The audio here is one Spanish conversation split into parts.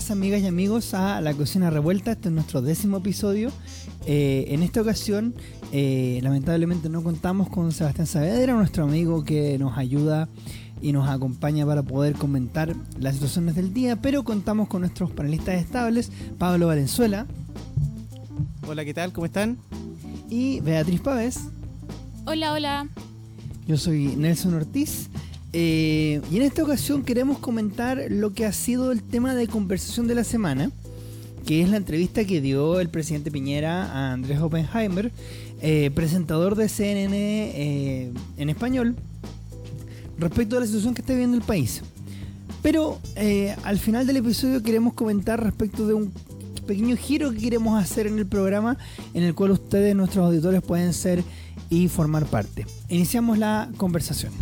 Bienvenidas amigas y amigos a La Cocina Revuelta, este es nuestro décimo episodio. Eh, en esta ocasión, eh, lamentablemente no contamos con Sebastián Saavedra, nuestro amigo que nos ayuda y nos acompaña para poder comentar las situaciones del día, pero contamos con nuestros panelistas estables, Pablo Valenzuela. Hola, ¿qué tal? ¿Cómo están? Y Beatriz Pávez. Hola, hola. Yo soy Nelson Ortiz. Eh, y en esta ocasión queremos comentar lo que ha sido el tema de conversación de la semana, que es la entrevista que dio el presidente Piñera a Andrés Oppenheimer, eh, presentador de CNN eh, en español, respecto a la situación que está viviendo el país. Pero al final del episodio queremos comentar respecto de un pequeño giro que queremos hacer en el programa, en el cual ustedes, nuestros auditores, pueden ser y formar parte. Iniciamos la conversación.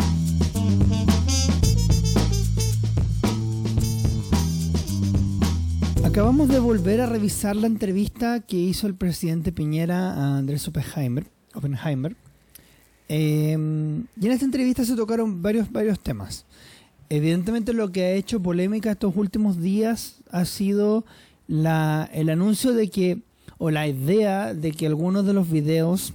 Acabamos de volver a revisar la entrevista que hizo el presidente Piñera a Andrés Oppenheimer. Oppenheimer. Em, y en esta entrevista se tocaron varios, varios temas. Evidentemente lo que ha hecho polémica estos últimos días ha sido el anuncio de que, o la idea de que algunos de los videos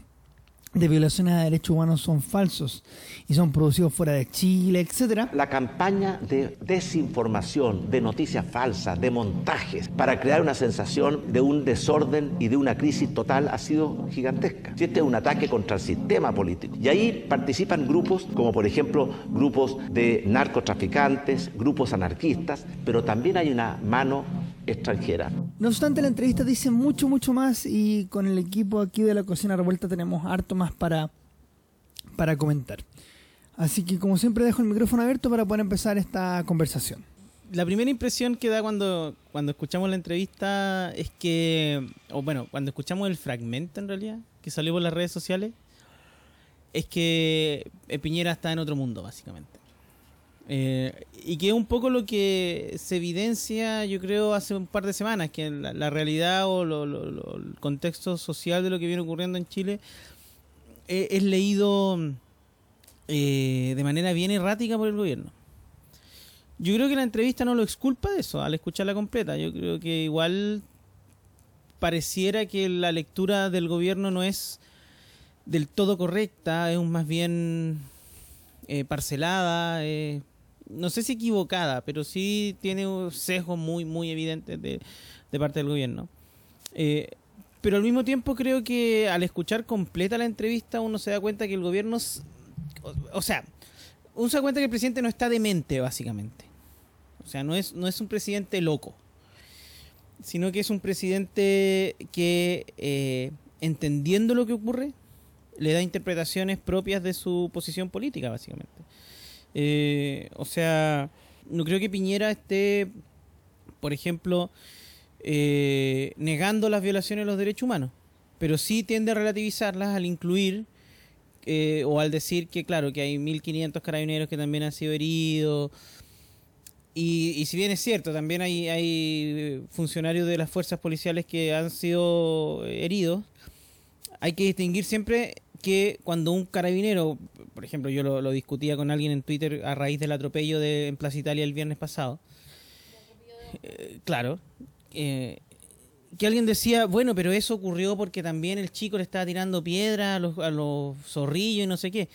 de violaciones a derechos humanos son falsos y son producidos fuera de Chile, etcétera. La campaña de desinformación, de noticias falsas, de montajes, para crear una sensación de un desorden y de una crisis total ha sido gigantesca. Este es un ataque contra el sistema político. Y ahí participan grupos como por ejemplo grupos de narcotraficantes, grupos anarquistas, pero también hay una mano extranjera. No obstante, la entrevista dice mucho, mucho más y con el equipo aquí de la Cocina Revuelta tenemos harto más para, para comentar. Así que como siempre dejo el micrófono abierto para poder empezar esta conversación. La primera impresión que da cuando, cuando escuchamos la entrevista es que, o bueno, cuando escuchamos el fragmento en realidad, que salió por las redes sociales, es que Piñera está en otro mundo, básicamente. Eh, y que es un poco lo que se evidencia, yo creo, hace un par de semanas, que la, realidad o el contexto social de lo que viene ocurriendo en Chile eh, es leído eh, de manera bien errática por el gobierno. Yo creo que la entrevista no lo exculpa de eso, al escucharla completa. Yo creo que igual pareciera que la lectura del gobierno no es del todo correcta, es más bien parcelada, no sé si equivocada, pero sí tiene un sesgo muy, muy evidente de, parte del gobierno. Eh, pero al mismo tiempo creo que al escuchar completa la entrevista uno se da cuenta que el gobierno, o, sea, uno se da cuenta que el presidente no está demente, básicamente. O sea, no es, no es un presidente loco, sino que es un presidente que, eh, entendiendo lo que ocurre, le da interpretaciones propias de su posición política, básicamente. Eh, o sea, no creo que Piñera esté, por ejemplo, eh, negando las violaciones de los derechos humanos, pero sí tiende a relativizarlas al incluir eh, o al decir que, claro, que hay 1.500 carabineros que también han sido heridos. Y, si bien es cierto, también hay, hay funcionarios de las fuerzas policiales que han sido heridos, hay que distinguir siempre que cuando un carabinero, por ejemplo, yo lo, discutía con alguien en Twitter a raíz del atropello de, en Plaza Italia el viernes pasado, eh, claro, eh, que alguien decía, bueno, pero eso ocurrió porque también el chico le estaba tirando piedra a los, a los zorrillos y no sé qué.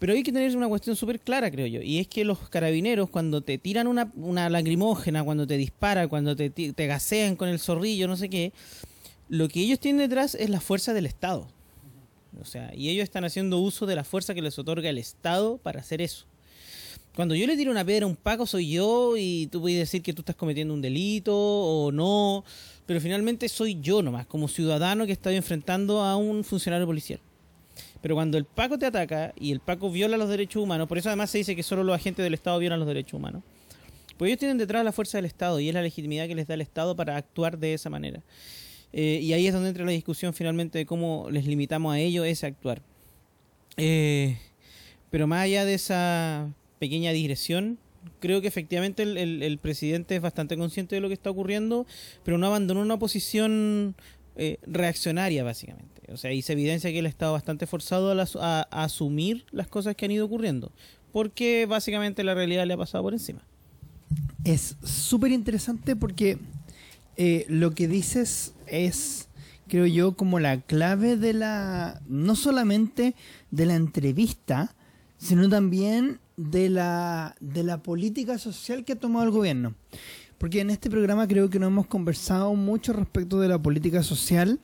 Pero hay que tener una cuestión súper clara, creo yo, y es que los carabineros cuando te tiran una, una lacrimógena, cuando te disparan, cuando te, te gasean con el zorrillo, no sé qué, lo que ellos tienen detrás es la fuerza del Estado. O sea, y ellos están haciendo uso de la fuerza que les otorga el Estado para hacer eso. Cuando yo le tiro una piedra a un Paco soy yo y tú puedes decir que tú estás cometiendo un delito o no, pero finalmente soy yo nomás, como ciudadano que está enfrentando a un funcionario policial. Pero cuando el Paco te ataca y el Paco viola los derechos humanos, por eso además se dice que solo los agentes del Estado violan los derechos humanos, pues ellos tienen detrás la fuerza del Estado y es la legitimidad que les da el Estado para actuar de esa manera. Eh, y ahí es donde entra la discusión finalmente de cómo les limitamos a ellos ese actuar. Eh, pero más allá de esa pequeña digresión, creo que efectivamente el, presidente es bastante consciente de lo que está ocurriendo, pero no abandonó una posición eh, reaccionaria, básicamente. O sea, ahí se evidencia que él ha estado bastante forzado a, asumir las cosas que han ido ocurriendo, porque básicamente la realidad le ha pasado por encima. es súper interesante porque eh, lo que dices es, creo yo, como la clave de la, no solamente de la entrevista, sino también de la, de la política social que ha tomado el gobierno. Porque en este programa creo que no hemos conversado mucho respecto de la política social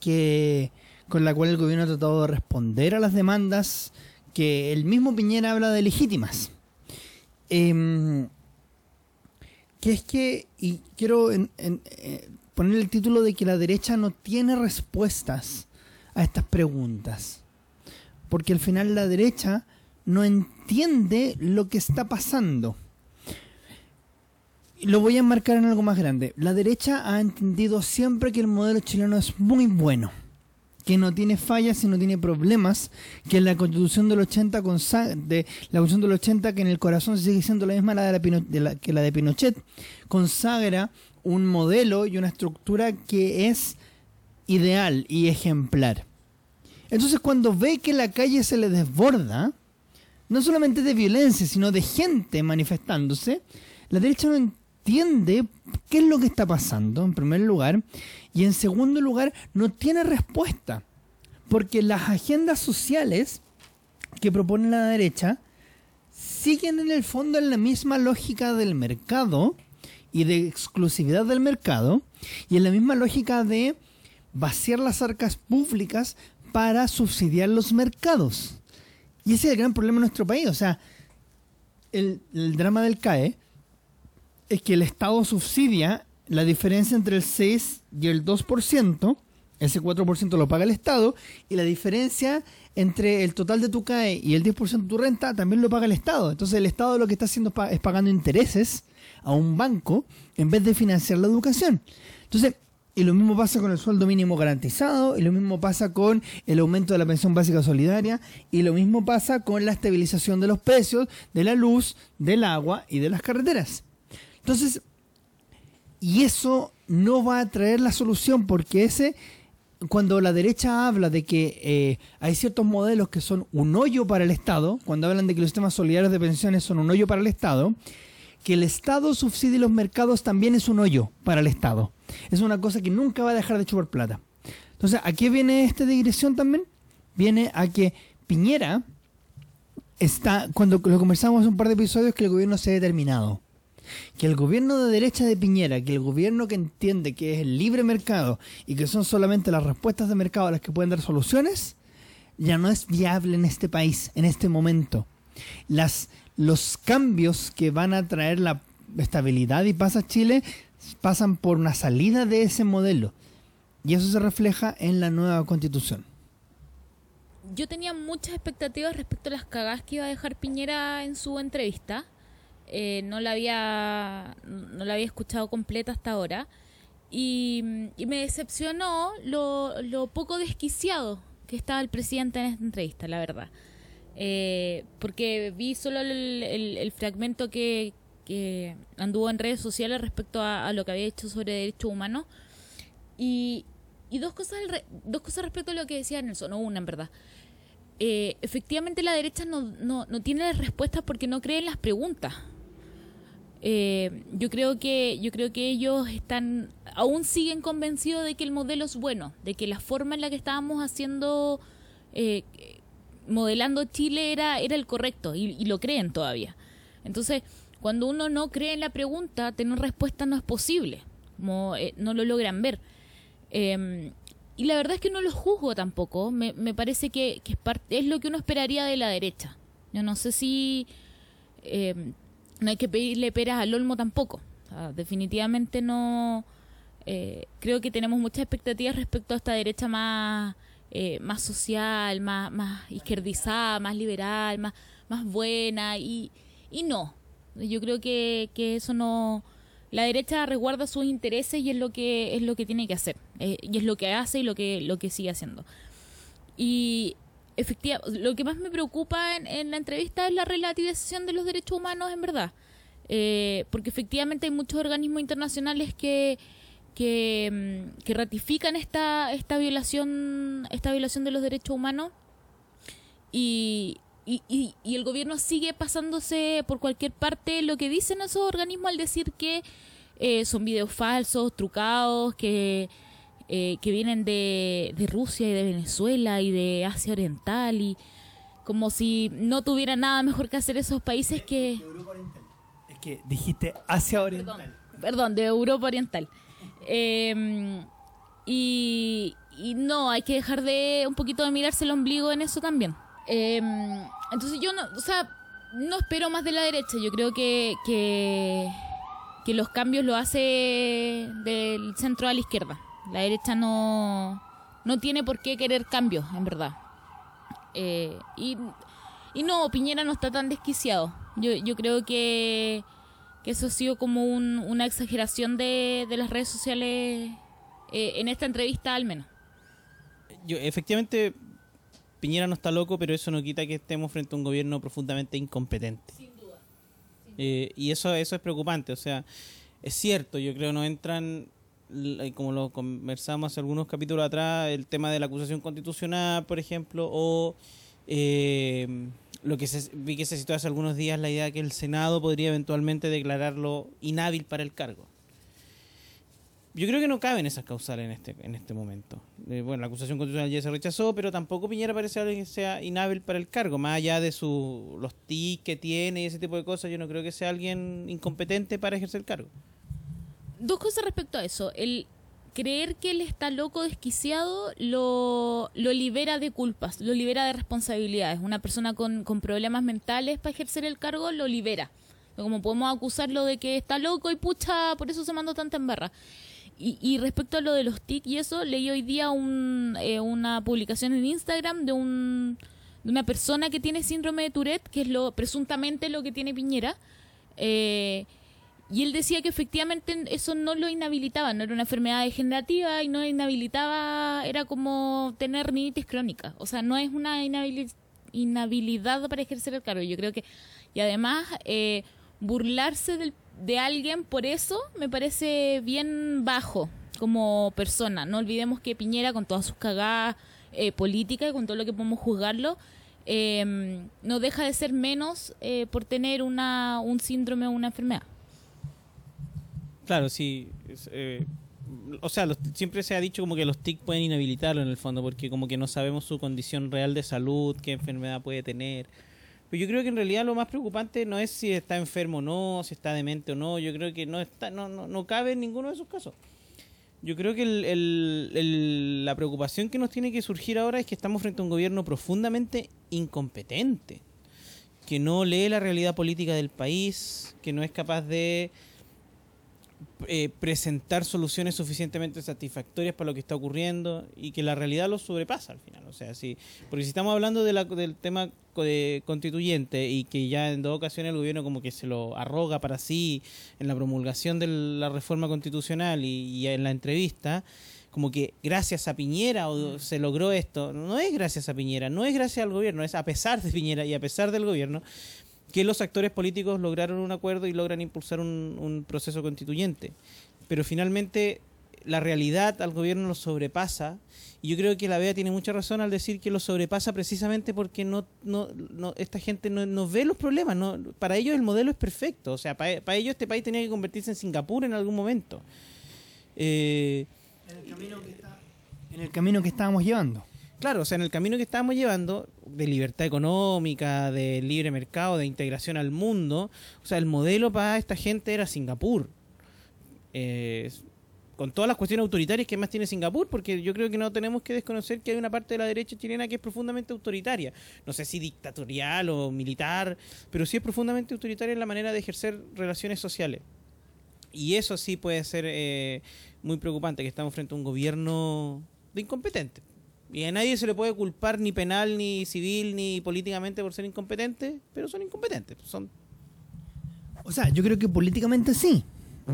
que con la cual el gobierno ha tratado de responder a las demandas que el mismo Piñera habla de legítimas. Em, que es que, y quiero eh, poner el título de que la derecha no tiene respuestas a estas preguntas. Porque al final la derecha no entiende lo que está pasando. Lo voy a enmarcar en algo más grande. La derecha ha entendido siempre que el modelo chileno es muy bueno, que no tiene fallas y no tiene problemas, que la Constitución del 80 consa- de la Constitución del 80 que en el corazón sigue siendo la misma la de la de que la de Pinochet, consagra un modelo y una estructura que es ideal y ejemplar. Entonces cuando ve que la calle se le desborda, no solamente de violencia, sino de gente manifestándose, la derecha no entiende qué es lo que está pasando, en primer lugar, y en segundo lugar, no tiene respuesta, porque las agendas sociales que propone la derecha siguen en el fondo en la misma lógica del mercado y de exclusividad del mercado, y en la misma lógica de vaciar las arcas públicas para subsidiar los mercados. Y ese es el gran problema en nuestro país. O sea, el, el drama del CAE es que el Estado subsidia la diferencia entre el 6 y el 2%, ese 4% lo paga el Estado, y la diferencia entre el total de tu CAE y el 10% de tu renta también lo paga el Estado. Entonces el Estado lo que está haciendo es pa- es pagando intereses a un banco en vez de financiar la educación. Entonces, y lo mismo pasa con el sueldo mínimo garantizado, y lo mismo pasa con el aumento de la pensión básica solidaria, y lo mismo pasa con la estabilización de los precios de la luz, del agua y de las carreteras. Entonces, y eso no va a traer la solución porque ese, cuando la derecha habla de que eh, hay ciertos modelos que son un hoyo para el Estado, cuando hablan de que los sistemas solidarios de pensiones son un hoyo para el Estado, que el Estado subsidie los mercados también es un hoyo para el Estado. Es una cosa que nunca va a dejar de chupar plata. Entonces, ¿a qué viene esta digresión también? Viene a que Piñera está, cuando lo conversamos hace un par de episodios, que el gobierno se ha determinado que el gobierno de derecha de Piñera, que el gobierno que entiende que es el libre mercado y que son solamente las respuestas de mercado las que pueden dar soluciones, ya no es viable en este país, en este momento. Las, los cambios que van a traer la estabilidad y paz a Chile pasan por una salida de ese modelo. Y eso se refleja en la nueva constitución. Yo tenía muchas expectativas respecto a las cagadas que iba a dejar Piñera en su entrevista. Eh, no la había no la había escuchado completa hasta ahora y, y me decepcionó lo, lo poco desquiciado que estaba el presidente en esta entrevista, la verdad. Eh, porque vi solo el, el- fragmento que, que anduvo en redes sociales respecto a, lo que había hecho sobre derechos humanos y, y dos cosas dos cosas respecto a lo que decía Nelson, o una en verdad. Eh, efectivamente la derecha no, no, no tiene respuestas porque no cree en las preguntas. Eh, yo creo que yo creo que ellos están aún siguen convencidos de que el modelo es bueno, de que la forma en la que estábamos haciendo eh, modelando Chile era era el correcto y, lo creen todavía. Entonces, cuando uno no cree en la pregunta, tener respuesta no es posible, como eh, no lo logran ver. Eh, y la verdad es que no lo juzgo tampoco. Me, me parece que, que es, parte, es lo que uno esperaría de la derecha. Yo no sé si eh, no hay que pedirle peras al olmo tampoco. Definitivamente no. eh, creo que tenemos muchas expectativas respecto a esta derecha más eh, más social, más, más izquierdizada, más liberal, más, más buena. Y, y no. Yo creo que, que eso no la derecha resguarda sus intereses y es lo que es lo que tiene que hacer eh, y es lo que hace y lo que lo que sigue haciendo y lo que más me preocupa en, en la entrevista es la relativización de los derechos humanos en verdad. Eh, porque efectivamente hay muchos organismos internacionales que que, mm, que ratifican esta esta violación esta violación de los derechos humanos. Y, y, y, y el gobierno sigue pasándose por cualquier parte lo que dicen esos organismos al decir que eh, son videos falsos, trucados, que, eh, que vienen de, de Rusia y de Venezuela y de Asia Oriental y como si no tuviera nada mejor que hacer esos países que... Es que dijiste Asia Oriental. Perdón, de Europa Oriental. Eh, y, y no, hay que dejar de un poquito de mirarse el ombligo en eso también. Eh, entonces yo no, o sea, no espero más de la derecha. Yo creo que, que, que los cambios lo hace del centro a la izquierda. La derecha no, no tiene por qué querer cambios, en verdad. Eh, y, y no, Piñera no está tan desquiciado. Yo, yo creo que, que eso ha sido como un- una exageración de, de las redes sociales eh, en esta entrevista al menos. Yo, efectivamente, Piñera no está loco, pero eso no quita que estemos frente a un gobierno profundamente incompetente. Eh, y eso, eso es preocupante. O sea, es cierto, yo creo no entran, como lo conversamos hace algunos capítulos atrás, el tema de la acusación constitucional, por ejemplo, o eh, lo que se, vi que se citó hace algunos días, la idea que el Senado podría eventualmente declararlo inhábil para el cargo. Yo creo que no caben esas causales en este, en este momento. Eh, bueno, la acusación constitucional ya se rechazó, pero tampoco Piñera parece alguien que sea inhábil para el cargo. Más allá de su, los tics que tiene y ese tipo de cosas, yo no creo que sea alguien incompetente para ejercer el cargo. Dos cosas respecto a eso. El creer que él está loco, desquiciado, lo, lo libera de culpas, lo libera de responsabilidades. Una persona con, con problemas mentales para ejercer el cargo lo libera. Como podemos acusarlo de que está loco y pucha, por eso se mandó tanta embarra. Y, y respecto a lo de los TIC y eso, leí hoy día eh, una publicación en Instagram de un de una persona que tiene síndrome de Tourette, que es lo presuntamente lo que tiene Piñera. Eh, y él decía que efectivamente eso no lo inhabilitaba, no era una enfermedad degenerativa y no inhabilitaba, era como tener rinitis crónica. O sea, no es una inhabili- inhabilidad para ejercer el cargo. Yo creo que, y además, eh, burlarse del- de alguien por eso me parece bien bajo como persona. No olvidemos que Piñera, con todas sus cagadas eh, políticas, con todo lo que podemos juzgarlo, eh, no deja de ser menos eh, por tener una, un síndrome o una enfermedad. Claro, sí. eh, o sea, los- siempre se ha dicho como que los TIC pueden inhabilitarlo en el fondo, porque como que no sabemos su condición real de salud, qué enfermedad puede tener. Pero yo creo que en realidad lo más preocupante no es si está enfermo o no, si está demente o no. Yo creo que no está, no, no, no cabe en ninguno de esos casos. Yo creo que el- la preocupación que nos tiene que surgir ahora es que estamos frente a un gobierno profundamente incompetente, que no lee la realidad política del país, que no es capaz de eh, presentar soluciones suficientemente satisfactorias para lo que está ocurriendo y que la realidad lo sobrepasa al final. O sea, sí, porque si estamos hablando de la- del tema de constituyente y que ya en dos ocasiones el gobierno como que se lo arroga para sí en la promulgación de la reforma constitucional y, y en la entrevista, como que gracias a Piñera o se logró esto. No es gracias a Piñera, no es gracias al gobierno, es a pesar de Piñera y a pesar del gobierno que los actores políticos lograron un acuerdo y logran impulsar un, un proceso constituyente. Pero finalmente la realidad al gobierno lo sobrepasa y yo creo que la BEA tiene mucha razón al decir que lo sobrepasa precisamente porque no, no, no esta gente no, no ve los problemas. No, para ellos el modelo es perfecto. O sea, para, para ellos este país tenía que convertirse en Singapur en algún momento. Eh, En el camino que estábamos llevando. Claro, o sea, en el camino que estábamos llevando de libertad económica, de libre mercado, de integración al mundo, o sea, el modelo para esta gente era Singapur. Eh, con todas las cuestiones autoritarias que más tiene Singapur, porque yo creo que no tenemos que desconocer que hay una parte de la derecha chilena que es profundamente autoritaria. No sé si dictatorial o militar, pero sí es profundamente autoritaria en la manera de ejercer relaciones sociales. Y eso sí puede ser eh, muy preocupante, que estamos frente a un gobierno de incompetente. Y a nadie se le puede culpar ni penal, ni civil, ni políticamente por ser incompetente, pero son incompetentes. Son O sea, yo creo que políticamente sí.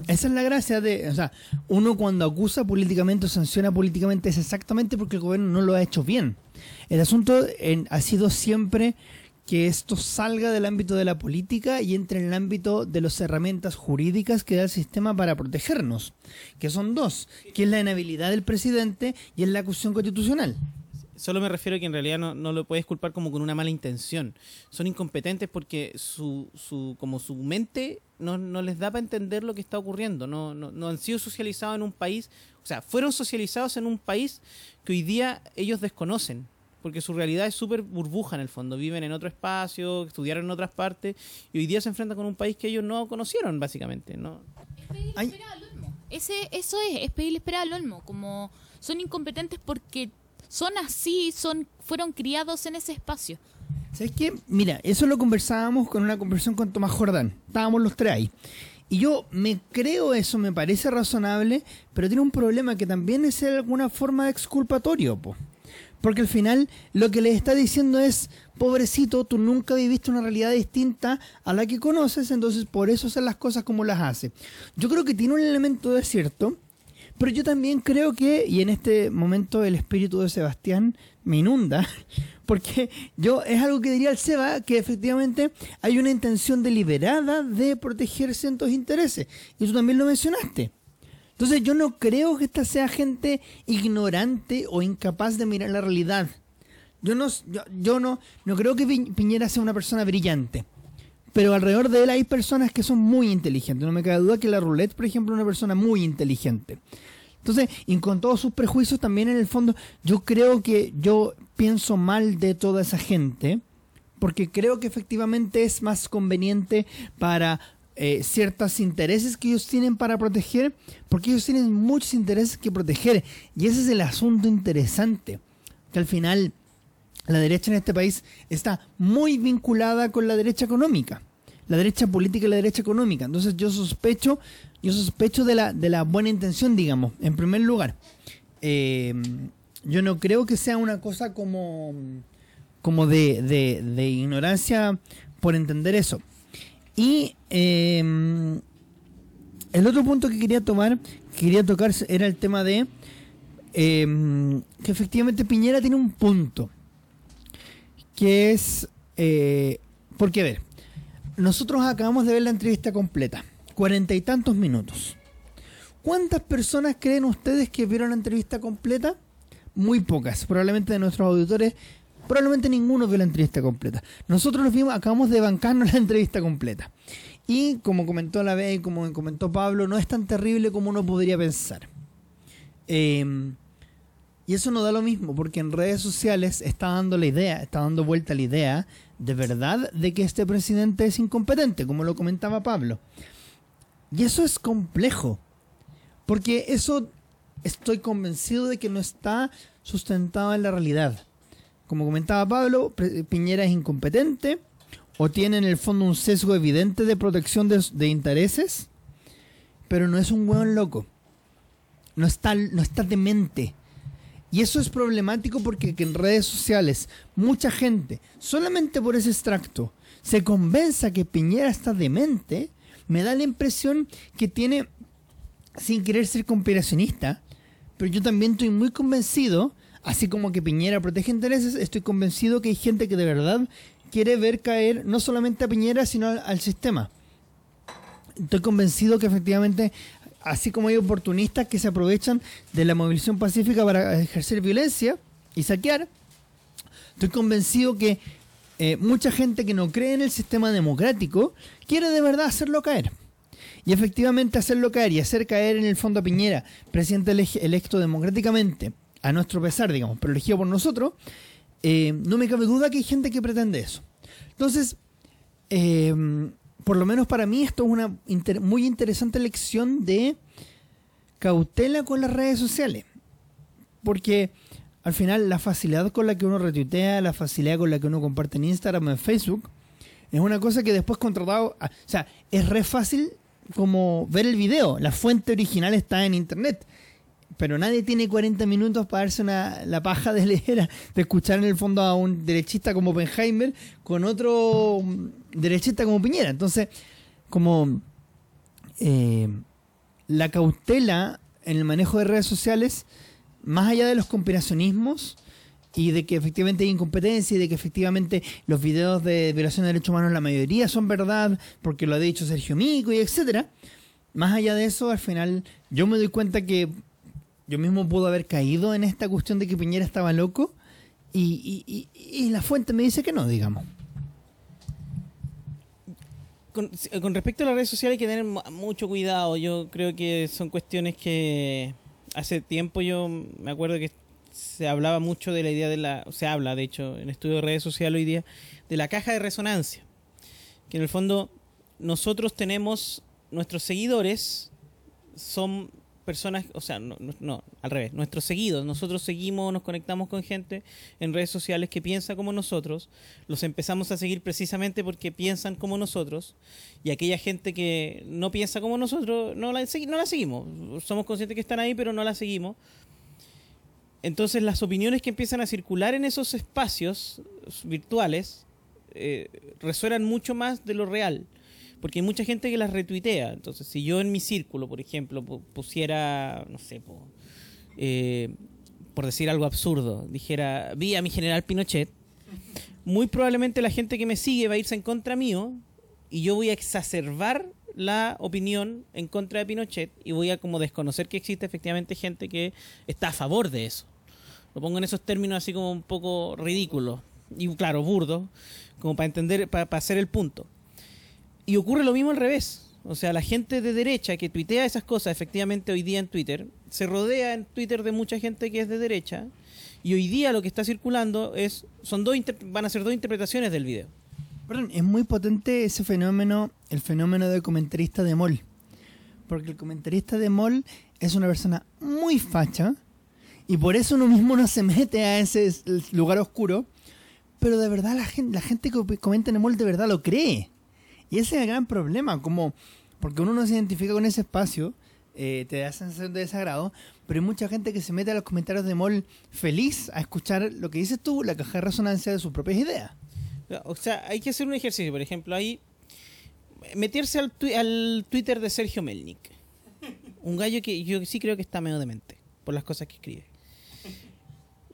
Esa es la gracia de, o sea, uno cuando acusa políticamente o sanciona políticamente es exactamente porque el gobierno no lo ha hecho bien. El asunto en- ha sido siempre que esto salga del ámbito de la política y entre en el ámbito de las herramientas jurídicas que da el sistema para protegernos, que son dos, que es la inhabilidad del presidente y es la acusación constitucional. Solo me refiero a que en realidad no, lo puedes culpar como con una mala intención. Son incompetentes porque su, su, como su mente no, no les da para entender lo que está ocurriendo. No, no, no han sido socializados en un país, o sea, fueron socializados en un país que hoy día ellos desconocen. Porque su realidad es súper burbuja en el fondo. Viven en otro espacio, estudiaron en otras partes y hoy día se enfrentan con un país que ellos no conocieron, básicamente. ¿no? Es pedirle Ay. esperar al olmo. Ese, eso es, es pedirle esperar al olmo. Como son incompetentes porque son así, son fueron criados en ese espacio. ¿Sabes qué? Mira, eso lo conversábamos con una conversación con Tomás Jordán. Estábamos los tres ahí. Y yo me creo eso, me parece razonable, pero tiene un problema que también es de alguna forma exculpatorio, po. Porque al final lo que le está diciendo es, pobrecito, tú nunca viviste una realidad distinta a la que conoces, entonces por eso haces las cosas como las hace. Yo creo que tiene un elemento de cierto, pero yo también creo que, y en este momento el espíritu de Sebastián me inunda, porque yo es algo que diría el Seba, que efectivamente hay una intención deliberada de proteger ciertos intereses. Y tú también lo mencionaste. Entonces yo no creo que esta sea gente ignorante o incapaz de mirar la realidad. Yo no, yo, no, no creo que Pi- Piñera sea una persona brillante. Pero alrededor de él hay personas que son muy inteligentes. No me cabe duda que la roulette, por ejemplo, es una persona muy inteligente. Entonces, y con todos sus prejuicios, también en el fondo, yo creo que yo pienso mal de toda esa gente, porque creo que efectivamente es más conveniente para eh, ciertos intereses que ellos tienen para proteger, porque ellos tienen muchos intereses que proteger. Y ese es el asunto interesante, que al final la derecha en este país está muy vinculada con la derecha económica. La derecha política y la derecha económica. Entonces yo sospecho, yo sospecho de la, de la buena intención, digamos, en primer lugar. Eh, yo no creo que sea una cosa como, como de, de- de ignorancia por entender eso. Y eh, el otro punto que quería tomar, que quería tocar, era el tema de eh, que efectivamente Piñera tiene un punto que es eh, porque a ver nosotros acabamos de ver la entrevista completa cuarenta y tantos minutos ¿cuántas personas creen ustedes que vieron la entrevista completa? muy pocas probablemente de nuestros auditores probablemente ninguno vio la entrevista completa nosotros nos vimos acabamos de bancarnos la entrevista completa y como comentó la vez y como comentó Pablo no es tan terrible como uno podría pensar eh, y eso no da lo mismo, porque en redes sociales está dando la idea, está dando vuelta la idea de verdad de que este presidente es incompetente, como lo comentaba Pablo. Y eso es complejo, porque eso estoy convencido de que no está sustentado en la realidad. Como comentaba Pablo, Piñera es incompetente o tiene en el fondo un sesgo evidente de protección de, intereses, pero no es un hueón loco. No está, no está demente. Y eso es problemático porque que en redes sociales mucha gente, solamente por ese extracto, se convenza que Piñera está demente, me da la impresión que tiene, sin querer ser conspiracionista, pero yo también estoy muy convencido, así como que Piñera protege intereses, estoy convencido que hay gente que de verdad quiere ver caer no solamente a Piñera, sino al, sistema. Estoy convencido que efectivamente así como hay oportunistas que se aprovechan de la movilización pacífica para ejercer violencia y saquear, estoy convencido que eh, mucha gente que no cree en el sistema democrático quiere de verdad hacerlo caer. Y efectivamente hacerlo caer y hacer caer en el fondo a Piñera, presidente ele- electo democráticamente, a nuestro pesar, digamos, pero elegido por nosotros, eh, no me cabe duda que hay gente que pretende eso. Entonces, eh, por lo menos para mí esto es una muy interesante lección de cautela con las redes sociales. Porque al final la facilidad con la que uno retuitea, la facilidad con la que uno comparte en Instagram o en Facebook, es una cosa que después contratado... O sea, es re fácil como ver el video. La fuente original está en internet. Pero nadie tiene 40 minutos para darse una, la paja de leer, de escuchar en el fondo a un derechista como Oppenheimer con otro mm, derechista como Piñera. Entonces, como eh, la cautela en el manejo de redes sociales, más allá de los conspiracionismos y de que efectivamente hay incompetencia y de que efectivamente los videos de violación de derechos humanos la mayoría son verdad porque lo ha dicho Sergio Mico y etcétera, más allá de eso, al final yo me doy cuenta que yo mismo puedo haber caído en esta cuestión de que Piñera estaba loco Y, la fuente me dice que no, digamos. Con, con respecto a las redes sociales hay que tener mu- mucho cuidado. Yo creo que son cuestiones que hace tiempo yo me acuerdo que se hablaba mucho de la idea de la... Se habla, de hecho, en estudio de redes sociales hoy día, de la caja de resonancia. Que en el fondo nosotros tenemos, nuestros seguidores son personas, o sea, no, no, al revés, nuestros seguidos, nosotros seguimos, nos conectamos con gente en redes sociales que piensa como nosotros, los empezamos a seguir precisamente porque piensan como nosotros, y aquella gente que no piensa como nosotros, no la, no la seguimos, somos conscientes que están ahí, pero no la seguimos. Entonces las opiniones que empiezan a circular en esos espacios virtuales eh, resuenan mucho más de lo real. Porque hay mucha gente que las retuitea. Entonces, si yo en mi círculo, por ejemplo, pu- pusiera, no sé, eh, por decir algo absurdo, dijera, vi a mi general Pinochet, muy probablemente la gente que me sigue va a irse en contra mío y yo voy a exacerbar la opinión en contra de Pinochet y voy a como desconocer que existe efectivamente gente que está a favor de eso. Lo pongo en esos términos así como un poco ridículos y claro, burdo, como para entender, para hacer el punto. Y ocurre lo mismo al revés. O sea, la gente de derecha que tuitea esas cosas efectivamente hoy día en Twitter, se rodea en Twitter de mucha gente que es de derecha, y hoy día lo que está circulando es son dos van a ser dos interpretaciones del video. Perdón, es muy potente ese fenómeno, el fenómeno del comentarista de mall. Porque el comentarista de mall es una persona muy facha y por eso uno mismo no se mete a ese lugar oscuro. Pero de verdad la gente, la gente que comenta en mall de verdad lo cree. Y ese es el gran problema, como porque uno no se identifica con ese espacio, eh, te da sensación de desagrado, pero hay mucha gente que se mete a los comentarios de mall feliz a escuchar lo que dices tú, la caja de resonancia de sus propias ideas. O sea, hay que hacer un ejercicio, por ejemplo, ahí meterse al, al Twitter de Sergio Melnik. Un gallo que yo sí creo que está medio demente por las cosas que escribe.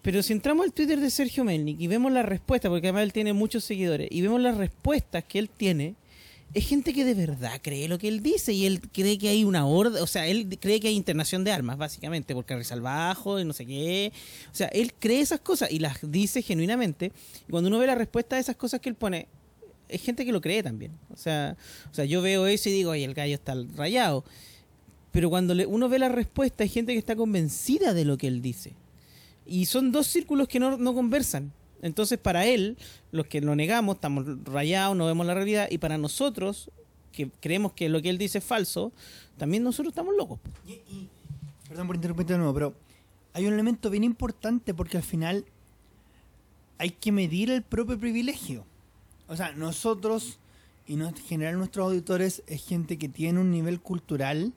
Pero si entramos al Twitter de Sergio Melnik y vemos la respuesta, porque además él tiene muchos seguidores, y vemos las respuestas que él tiene, es gente que de verdad cree lo que él dice y él cree que hay una orden, o sea, él cree que hay internación de armas, básicamente, porque Carrizal salvajo y no sé qué. O sea, él cree esas cosas y las dice genuinamente. Y cuando uno ve la respuesta a esas cosas que él pone, es gente que lo cree también. O sea, o sea yo veo eso y digo, oye, el gallo está rayado. Pero cuando uno ve la respuesta, hay gente que está convencida de lo que él dice. Y son dos círculos que no, no conversan. Entonces, para él, los que lo negamos, estamos rayados, no vemos la realidad. Y para nosotros, que creemos que lo que él dice es falso, también nosotros estamos locos. Perdón por interrumpirte de nuevo, pero hay un elemento bien importante porque al final hay que medir el propio privilegio. O sea, nosotros y en general nuestros auditores es gente que tiene un nivel cultural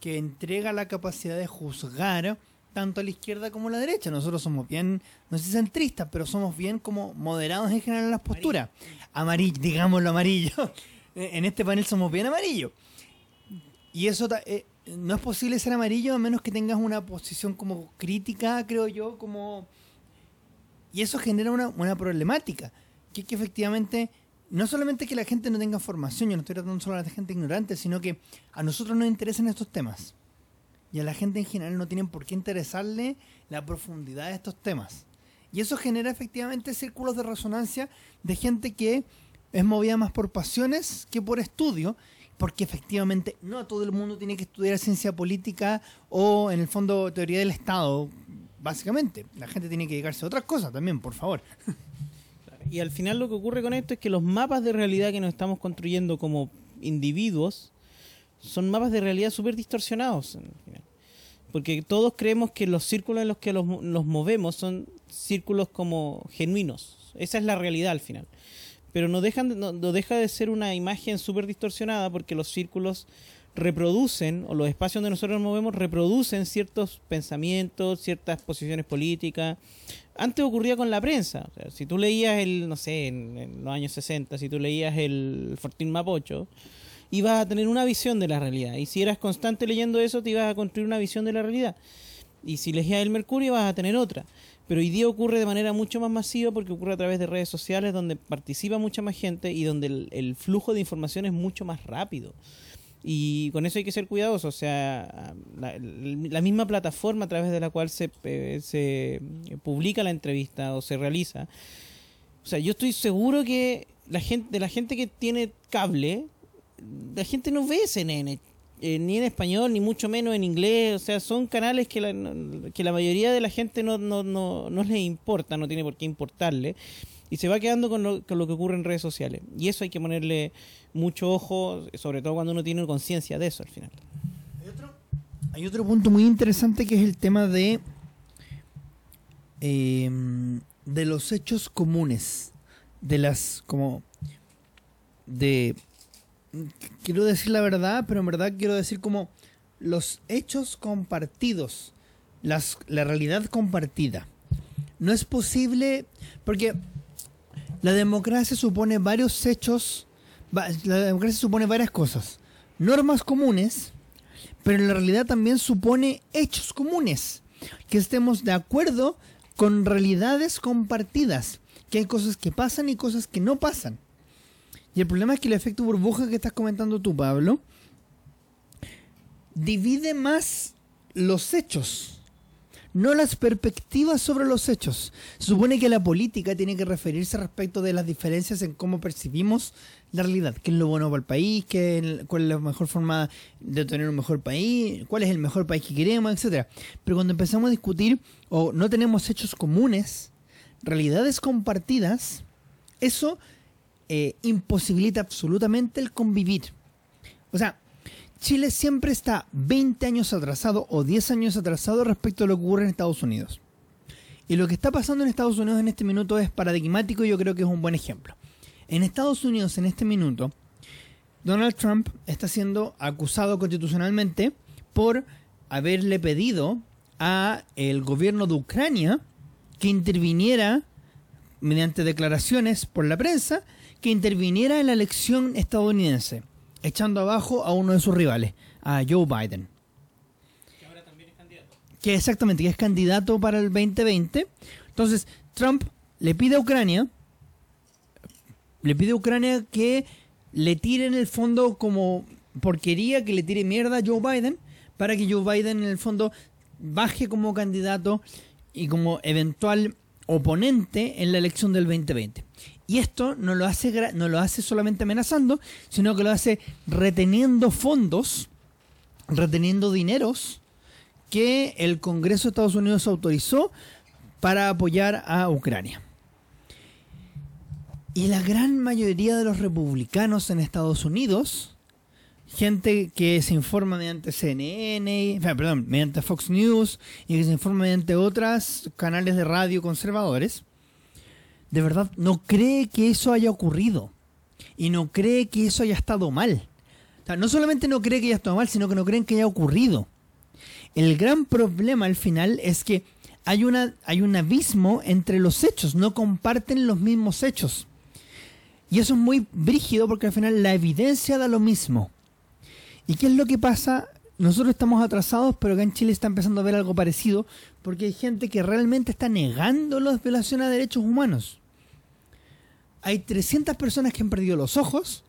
que entrega la capacidad de juzgar tanto a la izquierda como a la derecha. Nosotros somos bien, no sé si centristas, pero somos bien como moderados en general en las posturas. Amarillo, digámoslo amarillo. En este panel somos bien amarillo. Y eso eh, no es posible ser amarillo a menos que tengas una posición como crítica, creo yo, como... Y eso genera una, una problemática, que es que efectivamente, no solamente que la gente no tenga formación, yo no estoy tratando solo a la gente ignorante, sino que a nosotros nos interesan estos temas. Y a la gente en general no tienen por qué interesarle la profundidad de estos temas. Y eso genera efectivamente círculos de resonancia de gente que es movida más por pasiones que por estudio, porque efectivamente no todo el mundo tiene que estudiar ciencia política o en el fondo teoría del Estado, básicamente. La gente tiene que dedicarse a otras cosas también, por favor. Y al final lo que ocurre con esto es que los mapas de realidad que nos estamos construyendo como individuos son mapas de realidad súper distorsionados. Porque todos creemos que los círculos en los que los, nos movemos son círculos como genuinos. Esa es la realidad al final. Pero no, dejan, de- no, no deja de ser una imagen súper distorsionada porque los círculos reproducen, o los espacios donde nosotros nos movemos, reproducen ciertos pensamientos, ciertas posiciones políticas. Antes ocurría con la prensa. O sea, si tú leías el, no sé, en, en los años 60, si tú leías el Fortín Mapocho, ibas a tener una visión de la realidad. Y si eras constante leyendo eso, te ibas a construir una visión de la realidad. Y si leías el Mercurio, vas a tener otra. Pero hoy día ocurre de manera mucho más masiva porque ocurre a través de redes sociales donde participa mucha más gente y donde el, flujo de información es mucho más rápido. Y con eso hay que ser cuidadosos. O sea, la, la misma plataforma a través de la cual se, eh, se publica la entrevista o se realiza. O sea, yo estoy seguro que la gente, de la gente que tiene cable, la gente no ve CNN. eh, ni en español, ni mucho menos en inglés. O sea, son canales que la, que la mayoría de la gente no, no, no, no les importa, no tiene por qué importarle. Y se va quedando con lo, con lo que ocurre en redes sociales. Y eso hay que ponerle mucho ojo, sobre todo cuando uno tiene conciencia de eso al final. Hay otro punto muy interesante que es el tema de eh, de los hechos comunes, de las como de quiero decir la verdad, pero en verdad quiero decir como los hechos compartidos, las, la realidad compartida. No es posible porque la democracia supone varios hechos, la democracia supone varias cosas, normas comunes, pero en la realidad también supone hechos comunes, que estemos de acuerdo con realidades compartidas, que hay cosas que pasan y cosas que no pasan. Y el problema es que el efecto burbuja que estás comentando tú, Pablo, divide más los hechos, no las perspectivas sobre los hechos. Se supone que la política tiene que referirse respecto de las diferencias en cómo percibimos la realidad, qué es lo bueno para el país, qué cuál es la mejor forma de tener un mejor país, cuál es el mejor país que queremos, etcétera. Pero cuando empezamos a discutir o no tenemos hechos comunes, realidades compartidas, eso eh, imposibilita absolutamente el convivir. O sea, Chile siempre está 20 años atrasado o 10 años atrasado respecto a lo que ocurre en Estados Unidos. Y lo que está pasando en Estados Unidos en este minuto es paradigmático y yo creo que es un buen ejemplo. En Estados Unidos en este minuto, Donald Trump está siendo acusado constitucionalmente por haberle pedido a el gobierno de Ucrania que interviniera mediante declaraciones por la prensa que interviniera en la elección estadounidense, echando abajo a uno de sus rivales, a Joe Biden. Que exactamente, que es candidato para el 2020. Entonces, Trump le pide a Ucrania, le pide a Ucrania que le tire en el fondo como porquería, que le tire mierda a Joe Biden, para que Joe Biden en el fondo baje como candidato y como eventual oponente en la elección del 2020. Y esto no lo hace no lo hace solamente amenazando, sino que lo hace reteniendo fondos, reteniendo dineros que el Congreso de Estados Unidos autorizó para apoyar a Ucrania. Y la gran mayoría de los republicanos en Estados Unidos, gente que se informa mediante CNN, perdón, mediante Fox News y que se informa mediante otros canales de radio conservadores, de verdad no cree que eso haya ocurrido y no cree que eso haya estado mal. O sea, no solamente no cree que haya estado mal, sino que no creen que haya ocurrido. El gran problema al final es que hay, una, hay un abismo entre los hechos, no comparten los mismos hechos. Y eso es muy brígido porque al final la evidencia da lo mismo. ¿Y qué es lo que pasa? Nosotros estamos atrasados, pero acá en Chile está empezando a ver algo parecido porque hay gente que realmente está negando las violaciones a derechos humanos. Hay 300 personas que han perdido los ojos,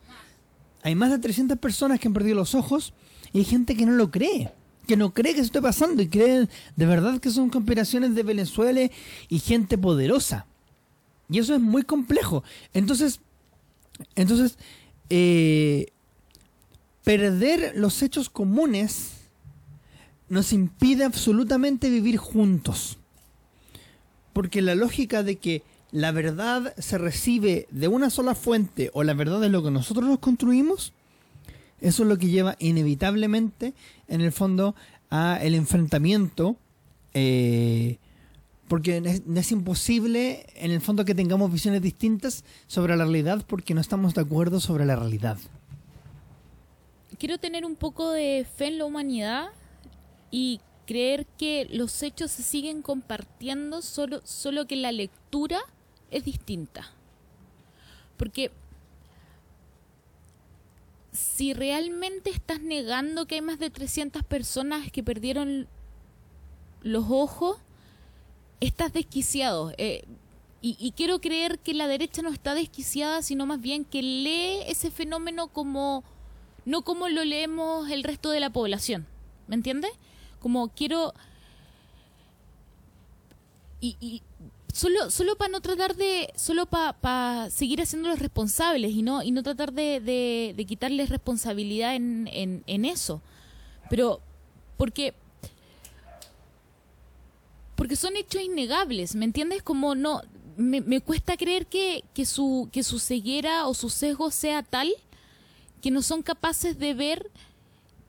hay más de 300 personas que han perdido los ojos y hay gente que no lo cree, que no cree que eso esté pasando y cree de verdad que son conspiraciones de Venezuela y gente poderosa. Y eso es muy complejo. Entonces, entonces, eh, perder los hechos comunes nos impide absolutamente vivir juntos. Porque la lógica de que la verdad se recibe de una sola fuente o la verdad es lo que nosotros nos construimos, eso es lo que lleva inevitablemente, en el fondo, a el enfrentamiento. eh, porque es, es imposible, en el fondo, que tengamos visiones distintas sobre la realidad porque no estamos de acuerdo sobre la realidad. Quiero tener un poco de fe en la humanidad y creer que los hechos se siguen compartiendo, solo, solo que la lectura es distinta. Porque si realmente estás negando que hay más de 300 personas que perdieron los ojos, estás desquiciado. Eh, y, y quiero creer que la derecha no está desquiciada, sino más bien que lee ese fenómeno como no como lo leemos el resto de la población. ¿Me entiendes? Como quiero... Y, y solo, solo para no tratar de... Solo para seguir haciéndolos responsables y no, y no tratar de, de, de quitarles responsabilidad en, en, en eso. Pero porque porque son hechos innegables, ¿me entiendes? Como no, me, me cuesta creer que, que, su, que su ceguera o su sesgo sea tal que no son capaces de ver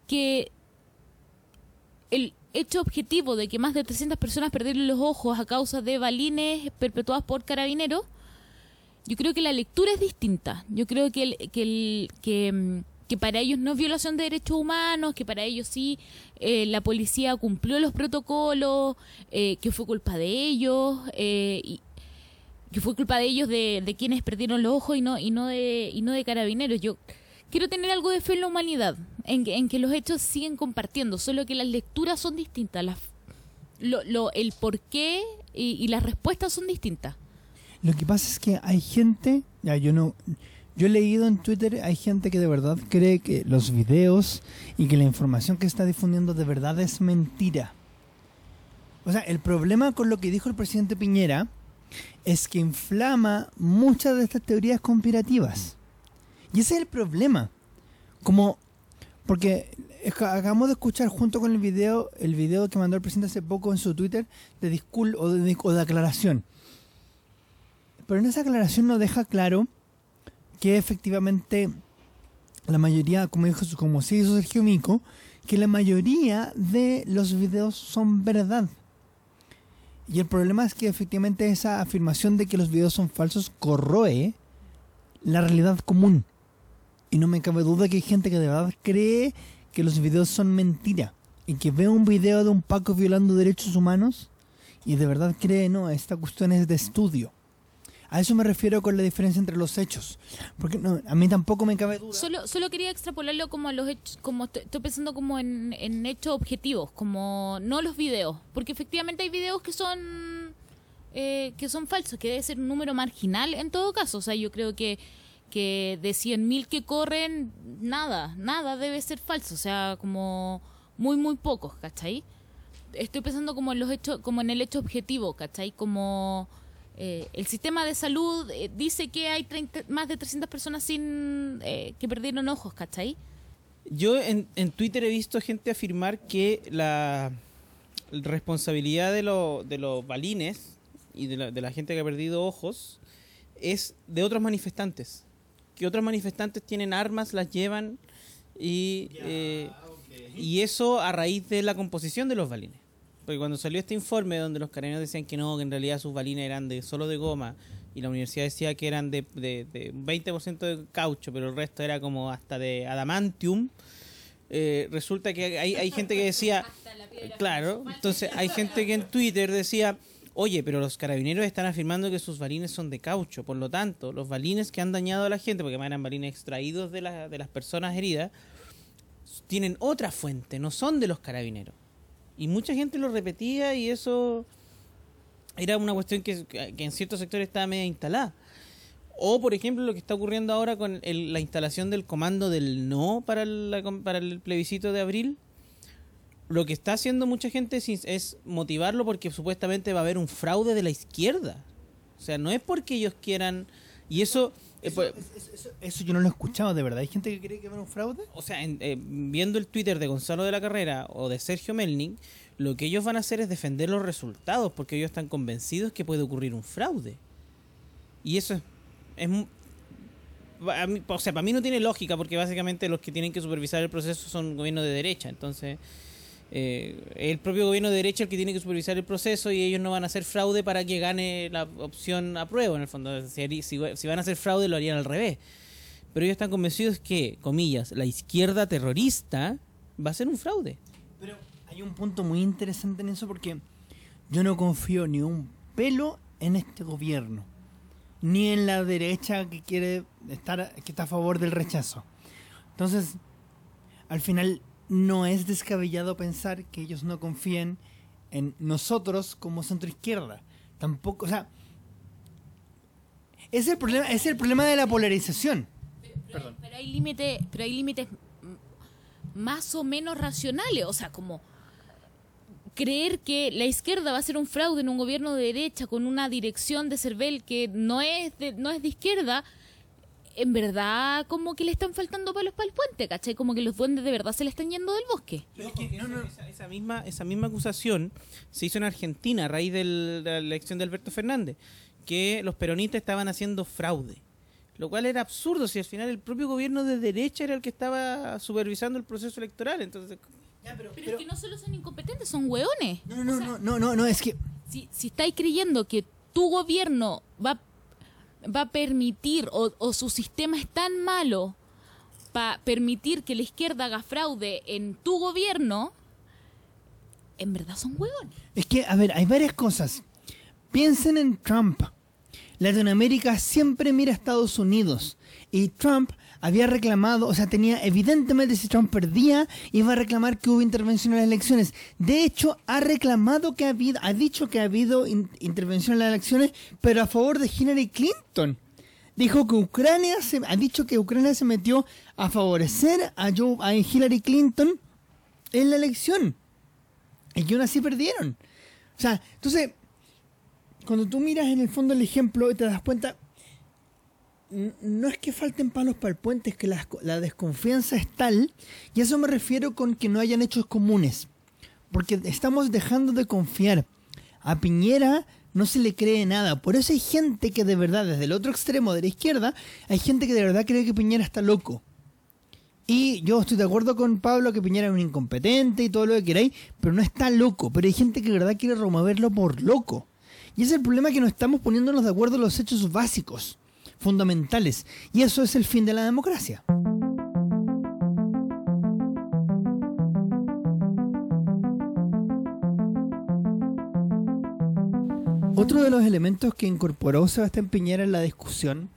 que el hecho objetivo de que más de 300 personas perdieron los ojos a causa de balines perpetuados por carabineros, yo creo que la lectura es distinta. Yo creo que, el, que, el, que mm, para ellos no es violación de derechos humanos, que para ellos sí eh, la policía cumplió los protocolos, eh, que fue culpa de ellos, eh, y, que fue culpa de ellos de, de, quienes perdieron los ojos y no y no de y no de carabineros. Yo quiero tener algo de fe en la humanidad, en, que los hechos siguen compartiendo, solo que las lecturas son distintas, las, lo, lo, el por qué y, y las respuestas son distintas. Lo que pasa es que hay gente, ya yo no yo he leído en Twitter, hay gente que de verdad cree que los videos y que la información que está difundiendo de verdad es mentira. O sea, el problema con lo que dijo el presidente Piñera es que inflama muchas de estas teorías conspirativas. Y ese es el problema. Como, porque acabamos de escuchar junto con el video, el video que mandó el presidente hace poco en su Twitter de disculpa o de, o de aclaración. Pero en esa aclaración no deja claro que efectivamente la mayoría, como dijo como se hizo Sergio Mico, que la mayoría de los videos son verdad. Y el problema es que efectivamente esa afirmación de que los videos son falsos corroe la realidad común. Y no me cabe duda que hay gente que de verdad cree que los videos son mentira. Y que ve un video de un Paco violando derechos humanos y de verdad cree, no, esta cuestión es de estudio. A eso me refiero con la diferencia entre los hechos. Porque no, a mí tampoco me cabe duda. Solo, solo quería extrapolarlo como a los hechos, como estoy, pensando como en, en, hechos objetivos, como no los videos. Porque efectivamente hay videos que son eh, que son falsos, que debe ser un número marginal en todo caso. O sea, yo creo que, que de 100.000 que corren, nada, nada debe ser falso. O sea, como muy, muy pocos, ¿cachai? Estoy pensando como en los hechos, como en el hecho objetivo, ¿cachai? Como eh, el sistema de salud eh, dice que hay 30, más de 300 personas sin eh, que perdieron ojos, ¿cachai? Yo en, Twitter he visto gente afirmar que la responsabilidad de, lo, de los balines y de la, de la, gente que ha perdido ojos es de otros manifestantes. Que otros manifestantes tienen armas, las llevan y, yeah, okay. y eso a raíz de la composición de los balines. Porque cuando salió este informe donde los carabineros decían que no, que en realidad sus balines eran de solo de goma y la universidad decía que eran de, de, de 20% de caucho, pero el resto era como hasta de adamantium, eh, resulta que hay, hay gente que decía, claro, entonces hay gente que en Twitter decía, oye, pero los carabineros están afirmando que sus balines son de caucho, por lo tanto, los balines que han dañado a la gente, porque eran balines extraídos de, la, de las personas heridas, tienen otra fuente, no son de los carabineros. Y mucha gente lo repetía y eso era una cuestión que, que en ciertos sectores estaba media instalada. O, por ejemplo, lo que está ocurriendo ahora con el, la instalación del comando del no para el, para el plebiscito de abril. Lo que está haciendo mucha gente es, es, motivarlo porque supuestamente va a haber un fraude de la izquierda. O sea, no es porque ellos quieran... Y eso... Eh, eso, eso, eso, eso, yo no lo he escuchado, de verdad. ¿Hay gente que cree que va a haber un fraude? O sea, en, eh, viendo el Twitter de Gonzalo de la Carrera o de Sergio Melning, lo que ellos van a hacer es defender los resultados porque ellos están convencidos que puede ocurrir un fraude. Y eso es... es mí, o sea, para mí no tiene lógica porque básicamente los que tienen que supervisar el proceso son gobiernos de derecha. Entonces, eh, el propio gobierno de derecha el que tiene que supervisar el proceso y ellos no van a hacer fraude para que gane la opción a prueba, en el fondo. Si, si, si van a hacer fraude, lo harían al revés. Pero ellos están convencidos que, comillas, la izquierda terrorista va a ser un fraude. Pero hay un punto muy interesante en eso porque yo no confío ni un pelo en este gobierno, ni en la derecha que quiere estar, que está a favor del rechazo. Entonces, al final no es descabellado pensar que ellos no confíen en nosotros como centro izquierda. Tampoco, o sea, es el problema, es el problema de la polarización. Pero, pero, hay límites, pero hay límites más o menos racionales. O sea, como creer que la izquierda va a ser un fraude en un gobierno de derecha con una dirección de CERVEL que no es de, no es de izquierda, en verdad como que le están faltando palos para el puente, ¿cachai? Como que los duendes de verdad se le están yendo del bosque. Esa, esa misma, esa misma acusación se hizo en Argentina a raíz del- de la elección de Alberto Fernández, que los peronistas estaban haciendo fraude. Lo cual era absurdo si al final el propio gobierno de derecha era el que estaba supervisando el proceso electoral. Entonces, Pero, es que no solo son incompetentes, son hueones. No, no, no, no, no, no, es que Si, si estáis creyendo que tu gobierno va, va a permitir o, o su sistema es tan malo para permitir que la izquierda haga fraude en tu gobierno, en verdad son hueones. Es que, a ver, hay varias cosas. Piensen en Trump. Latinoamérica siempre mira a Estados Unidos. Y Trump había reclamado, o sea, tenía, evidentemente, si Trump perdía, iba a reclamar que hubo intervención en las elecciones. De hecho, ha reclamado que ha habido, ha dicho que ha habido in- intervención en las elecciones, pero a favor de Hillary Clinton. Dijo que Ucrania se, ha dicho que Ucrania se metió a favorecer a, Joe, a Hillary Clinton en la elección. Y que aún así perdieron. O sea, entonces, cuando tú miras en el fondo el ejemplo y te das cuenta, no es que falten palos para el puente, es que la, desconfianza es tal, y a eso me refiero con que no hayan hechos comunes. Porque estamos dejando de confiar. A Piñera no se le cree nada. Por eso hay gente que de verdad, desde el otro extremo de la izquierda, hay gente que de verdad cree que Piñera está loco. Y yo estoy de acuerdo con Pablo que Piñera es un incompetente y todo lo que queráis, pero no está loco. Pero hay gente que de verdad quiere removerlo por loco. Y es el problema que no estamos poniéndonos de acuerdo en los hechos básicos, fundamentales. Y eso es el fin de la democracia. Otro de los elementos que incorporó Sebastián Piñera en la discusión,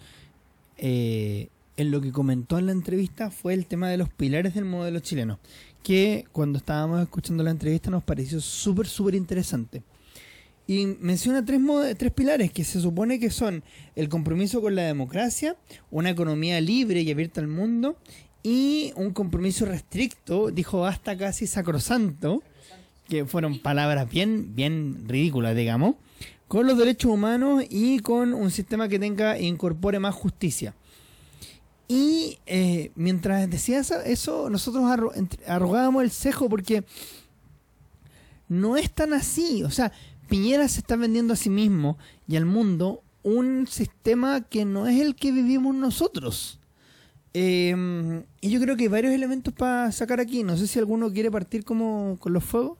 eh, en lo que comentó en la entrevista, fue el tema de los pilares del modelo chileno, que cuando estábamos escuchando la entrevista nos pareció súper, súper interesante. Y menciona tres, tres pilares que se supone que son el compromiso con la democracia, una economía libre y abierta al mundo y un compromiso restricto, dijo hasta casi sacrosanto, que fueron palabras bien, bien ridículas, digamos, con los derechos humanos y con un sistema que tenga e incorpore más justicia. Y eh, mientras decía eso, nosotros arro- arrogábamos el cejo porque no es tan así. O sea, Piñera se está vendiendo a sí mismo y al mundo un sistema que no es el que vivimos nosotros. Eh, y yo creo que hay varios elementos para sacar aquí. No sé si alguno quiere partir como con los fuegos.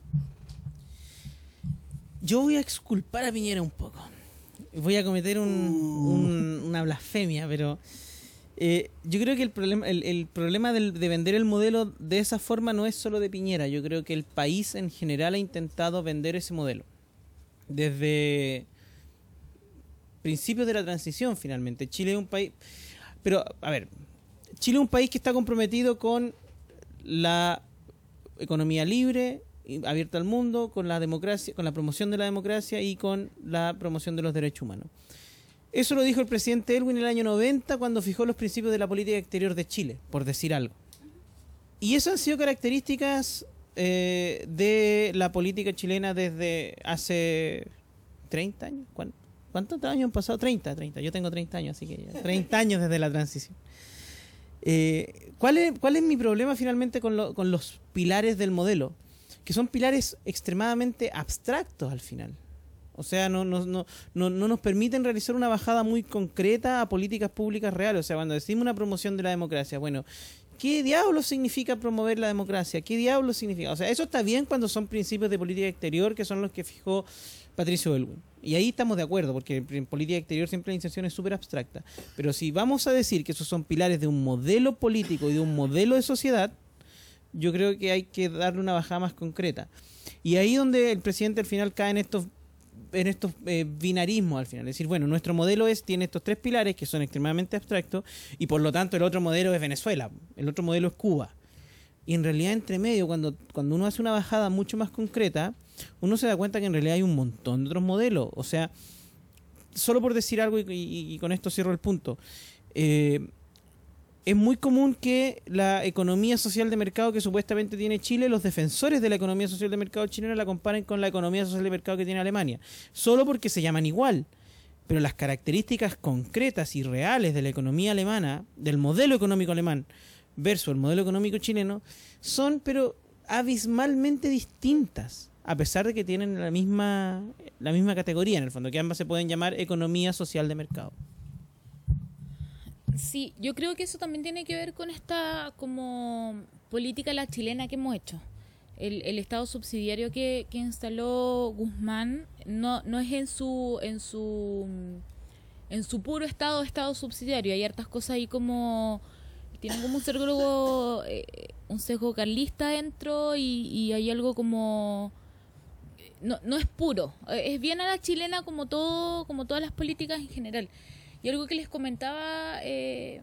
yo voy a exculpar a Piñera un poco. Voy a cometer un- un- una blasfemia, pero eh, yo creo que el problema, el, el problema del- de vender el modelo de esa forma no es solo de Piñera. Yo creo que el país en general ha intentado vender ese modelo. Desde principios de la transición, finalmente. Chile es un país... Pero, a ver, Chile es un país que está comprometido con la economía libre, abierta al mundo, con la democracia, con la promoción de la democracia y con la promoción de los derechos humanos. Eso lo dijo el presidente Elwin en el año 90 cuando fijó los principios de la política exterior de Chile, por decir algo. Y eso han sido características eh, de la política chilena desde hace 30 años. ¿Cuán- ¿Cuántos años han pasado? 30, 30. Yo tengo 30 años, así que ya, 30 años desde la transición. Eh, ¿cuál, es, ¿Cuál es mi problema finalmente con, lo- con los pilares del modelo? Que son pilares extremadamente abstractos al final. O sea, no, no, no, no, no nos permiten realizar una bajada muy concreta a políticas públicas reales. O sea, cuando decimos una promoción de la democracia, bueno, ¿qué diablos significa promover la democracia? ¿Qué diablos significa? O sea, eso está bien cuando son principios de política exterior que son los que fijó Patricio Elwin. Y ahí estamos de acuerdo, porque en política exterior siempre la inserción es súper abstracta. Pero si vamos a decir que esos son pilares de un modelo político y de un modelo de sociedad, yo creo que hay que darle una bajada más concreta. Y ahí donde el presidente al final cae en estos en estos eh, binarismos al final. Es decir, bueno, nuestro modelo es tiene estos tres pilares que son extremadamente abstractos y por lo tanto el otro modelo es Venezuela, el otro modelo es Cuba. Y en realidad entre medio, cuando, cuando uno hace una bajada mucho más concreta, uno se da cuenta que en realidad hay un montón de otros modelos. O sea, solo por decir algo y, con esto cierro el punto. eh, es muy común que la economía social de mercado que supuestamente tiene Chile, los defensores de la economía social de mercado chilena la comparen con la economía social de mercado que tiene Alemania, solo porque se llaman igual. Pero las características concretas y reales de la economía alemana, del modelo económico alemán versus el modelo económico chileno, son pero abismalmente distintas, a pesar de que tienen la misma, la misma categoría en el fondo, que ambas se pueden llamar economía social de mercado. Sí, yo creo que eso también tiene que ver con esta como política la chilena que hemos hecho. El, estado subsidiario que, que instaló Guzmán no, no es en su en su en su puro estado estado subsidiario. Hay hartas cosas ahí como tienen como un sesgo eh, un sesgo carlista dentro y, y hay algo como no, no es puro. Es bien a la chilena como todo como todas las políticas en general. Y algo que les comentaba eh,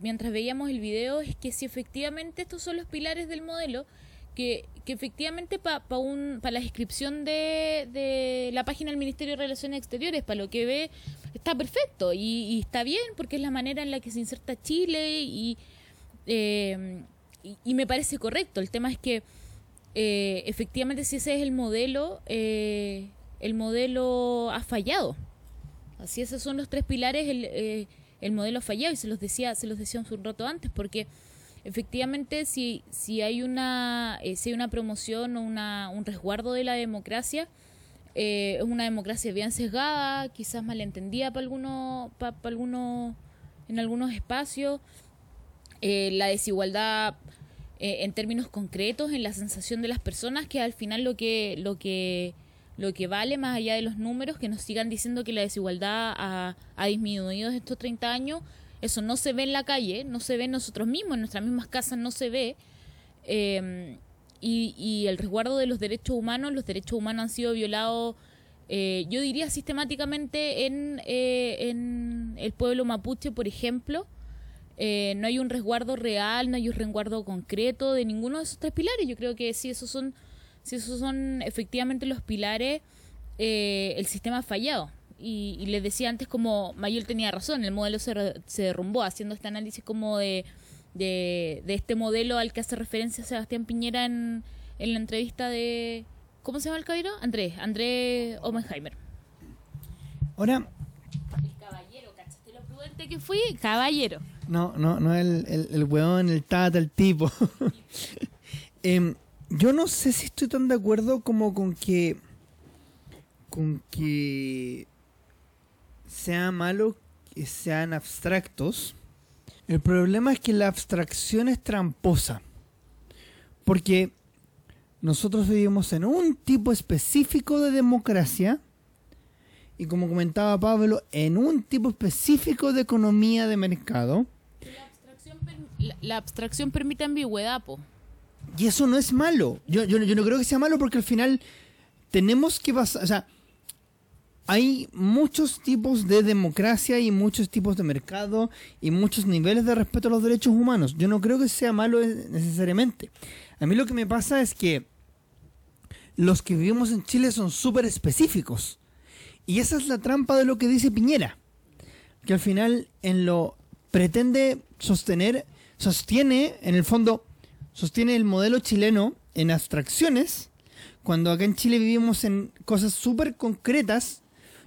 mientras veíamos el video es que si efectivamente estos son los pilares del modelo, que, que efectivamente para pa un, la descripción de, de, la página del Ministerio de Relaciones Exteriores, para lo que ve, está perfecto y, y, está bien porque es la manera en la que se inserta Chile y, eh, y, y, me parece correcto. El tema es que eh, efectivamente si ese es el modelo, eh, el modelo ha fallado. Así esos son los tres pilares, el, eh, el modelo fallado, y se los decía, se los decía un rato antes, porque efectivamente si, si hay una, eh, si hay una promoción o una, un resguardo de la democracia, eh, es una democracia bien sesgada, quizás malentendida para algunos, para, para algunos, en algunos espacios, la desigualdad en términos concretos, en la sensación de las personas, que al final lo que, lo que lo que vale más allá de los números, que nos sigan diciendo que la desigualdad ha, disminuido en estos 30 años, eso no se ve en la calle, no se ve en nosotros mismos, en nuestras mismas casas no se ve. Eh, y, y, el resguardo de los derechos humanos, los derechos humanos han sido violados, eh, yo diría sistemáticamente en, eh, en el pueblo mapuche, por ejemplo. Eh, no hay un resguardo real, no hay un resguardo concreto de ninguno de esos tres pilares. Yo creo que sí, esos son si esos son efectivamente los pilares, eh, el sistema ha fallado. Y, y, les decía antes como Mayol tenía razón, el modelo se, se derrumbó, haciendo este análisis como de, de, de, este modelo al que hace referencia Sebastián Piñera en, en la entrevista de... ¿Cómo se llama el caballero? Andrés, Andrés Oppenheimer. Ahora... El caballero, ¿cachaste lo prudente que fui? Caballero. No, no, no el, el, el weón, el tata, el tipo. eh, yo no sé si estoy tan de acuerdo como con que con que sea malo que sean abstractos. El problema es que la abstracción es tramposa. Porque nosotros vivimos en un tipo específico de democracia y como comentaba Pablo, en un tipo específico de economía de mercado. La abstracción, permite ambigüedad, po. Y eso no es malo. Yo, yo, yo, no creo que sea malo porque al final tenemos que pasar. O sea, hay muchos tipos de democracia y muchos tipos de mercado y muchos niveles de respeto a los derechos humanos. Yo no creo que sea malo necesariamente. A mí lo que me pasa es que los que vivimos en Chile son súper específicos. Y esa es la trampa de lo que dice Piñera. Que al final en lo pretende sostener, sostiene en el fondo sostiene el modelo chileno en abstracciones, cuando acá en Chile vivimos en cosas súper concretas,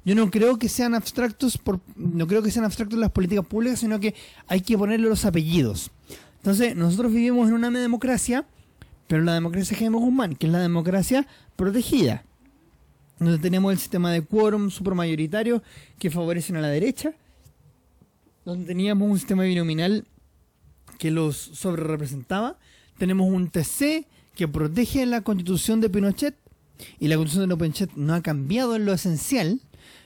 yo no creo que sean abstractos por, no creo que sean abstractos las políticas públicas, sino que hay que ponerle los apellidos. Entonces, nosotros vivimos en una democracia, pero la democracia Jaime Guzmán, que es la democracia protegida, donde tenemos el sistema de quórum supermayoritario que favorecen a la derecha, donde teníamos un sistema binominal que los sobre representaba, tenemos un TC que protege la constitución de Pinochet y la constitución de Pinochet no ha cambiado en lo esencial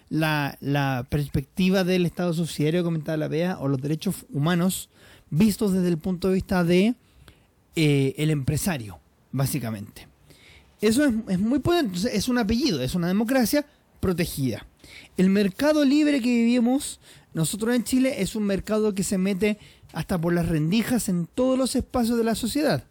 la, perspectiva del Estado subsidiario comentaba la BEA o los derechos humanos vistos desde el punto de vista de eh, el empresario, básicamente. Eso es, es muy potente, es un apellido, es una democracia protegida. El mercado libre que vivimos nosotros en Chile es un mercado que se mete hasta por las rendijas en todos los espacios de la sociedad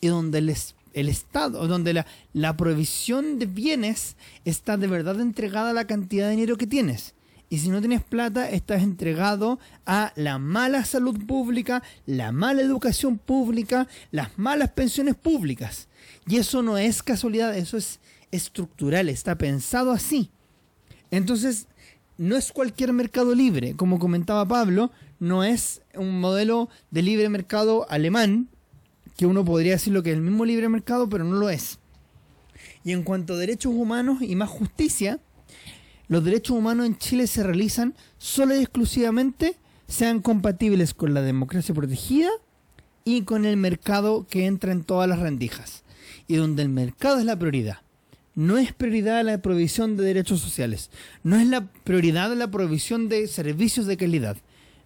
y donde el, Estado, donde la, la, provisión de bienes está de verdad entregada a la cantidad de dinero que tienes. Y si no tienes plata, estás entregado a la mala salud pública, la mala educación pública, las malas pensiones públicas. Y eso no es casualidad, eso es estructural, está pensado así. Entonces, no es cualquier mercado libre, como comentaba Pablo, no es un modelo de libre mercado alemán, que uno podría decir lo que es el mismo libre mercado, pero no lo es. Y en cuanto a derechos humanos y más justicia, los derechos humanos en Chile se realizan solo y exclusivamente sean compatibles con la democracia protegida y con el mercado que entra en todas las rendijas. Y donde el mercado es la prioridad. No es prioridad la provisión de derechos sociales. No es la prioridad la provisión de servicios de calidad.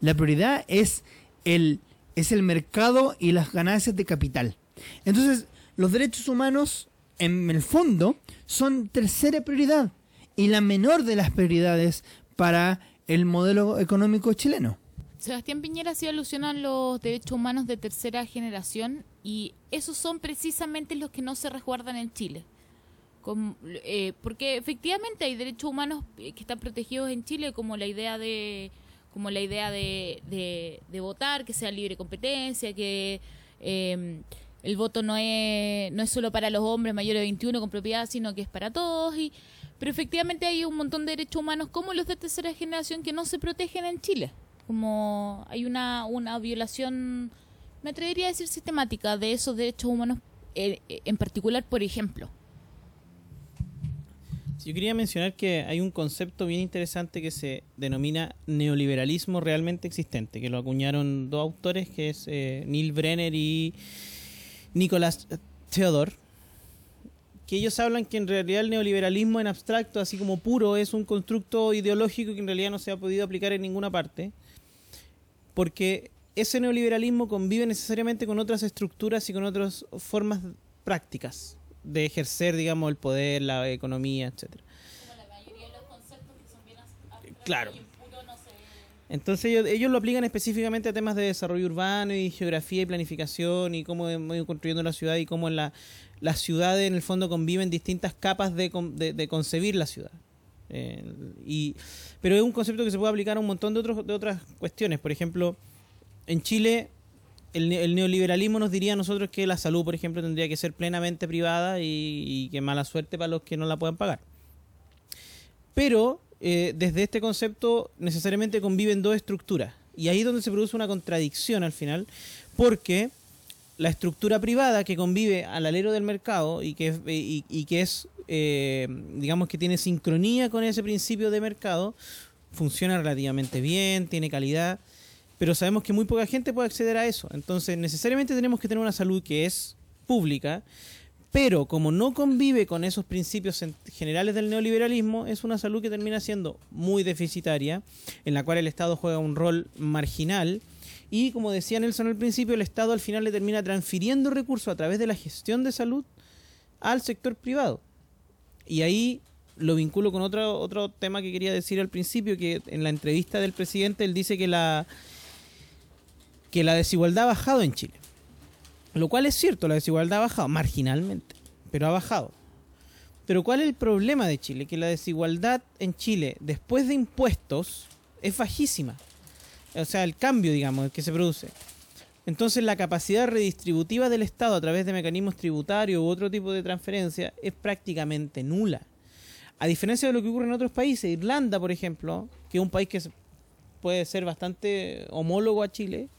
La prioridad es el, es el mercado y las ganancias de capital. Entonces, los derechos humanos, en el fondo, son tercera prioridad y la menor de las prioridades para el modelo económico chileno. Sebastián Piñera hacía alusión a los derechos humanos de tercera generación y esos son precisamente los que no se resguardan en Chile. Eh, porque efectivamente hay derechos humanos que están protegidos en Chile como la idea de como la idea de, de, votar, que sea libre competencia, que em, el voto no es, no es solo para los hombres mayores de 21 con propiedad, sino que es para todos. Y, pero efectivamente hay un montón de derechos humanos como los de tercera generación que no se protegen en Chile. Como hay una, una violación, me atrevería a decir sistemática, de esos derechos humanos eh, en particular, por ejemplo. Yo quería mencionar que hay un concepto bien interesante que se denomina neoliberalismo realmente existente, que lo acuñaron dos autores, que es eh, Neil Brenner y Nicolás Theodor, que ellos hablan que en realidad el neoliberalismo en abstracto, así como puro, es un constructo ideológico que en realidad no se ha podido aplicar en ninguna parte, porque ese neoliberalismo convive necesariamente con otras estructuras y con otras formas prácticas de ejercer, digamos, el poder, la economía, etcétera. Claro. Entonces ellos, lo aplican específicamente a temas de desarrollo urbano y geografía y planificación y cómo hemos ido construyendo la ciudad y cómo en la, las ciudades en el fondo conviven distintas capas de, de, concebir la ciudad. Eh, y, pero es un concepto que se puede aplicar a un montón de, otros, de otras cuestiones. Por ejemplo, en Chile el, neoliberalismo nos diría a nosotros que la salud, por ejemplo, tendría que ser plenamente privada y, que mala suerte para los que no la puedan pagar. Pero eh, desde este concepto necesariamente conviven dos estructuras. Y ahí es donde se produce una contradicción al final, porque la estructura privada que convive al alero del mercado y que, y, que es, eh, digamos que tiene sincronía con ese principio de mercado, funciona relativamente bien, tiene calidad pero sabemos que muy poca gente puede acceder a eso. Entonces, necesariamente tenemos que tener una salud que es pública, pero como no convive con esos principios generales del neoliberalismo, es una salud que termina siendo muy deficitaria, en la cual el Estado juega un rol marginal. Y como decía Nelson al principio, el Estado al final le termina transfiriendo recursos a través de la gestión de salud al sector privado. Y ahí lo vinculo con otro, otro tema que quería decir al principio, que en la entrevista del presidente él dice que la, que la desigualdad ha bajado en Chile. Lo cual es cierto, la desigualdad ha bajado marginalmente, pero ha bajado. Pero ¿cuál es el problema de Chile? Que la desigualdad en Chile, después de impuestos, es bajísima. O sea, el cambio, digamos, que se produce. Entonces la capacidad redistributiva del Estado a través de mecanismos tributarios u otro tipo de transferencia es prácticamente nula. A diferencia de lo que ocurre en otros países, Irlanda, por ejemplo, que es un país que puede ser bastante homólogo a Chile,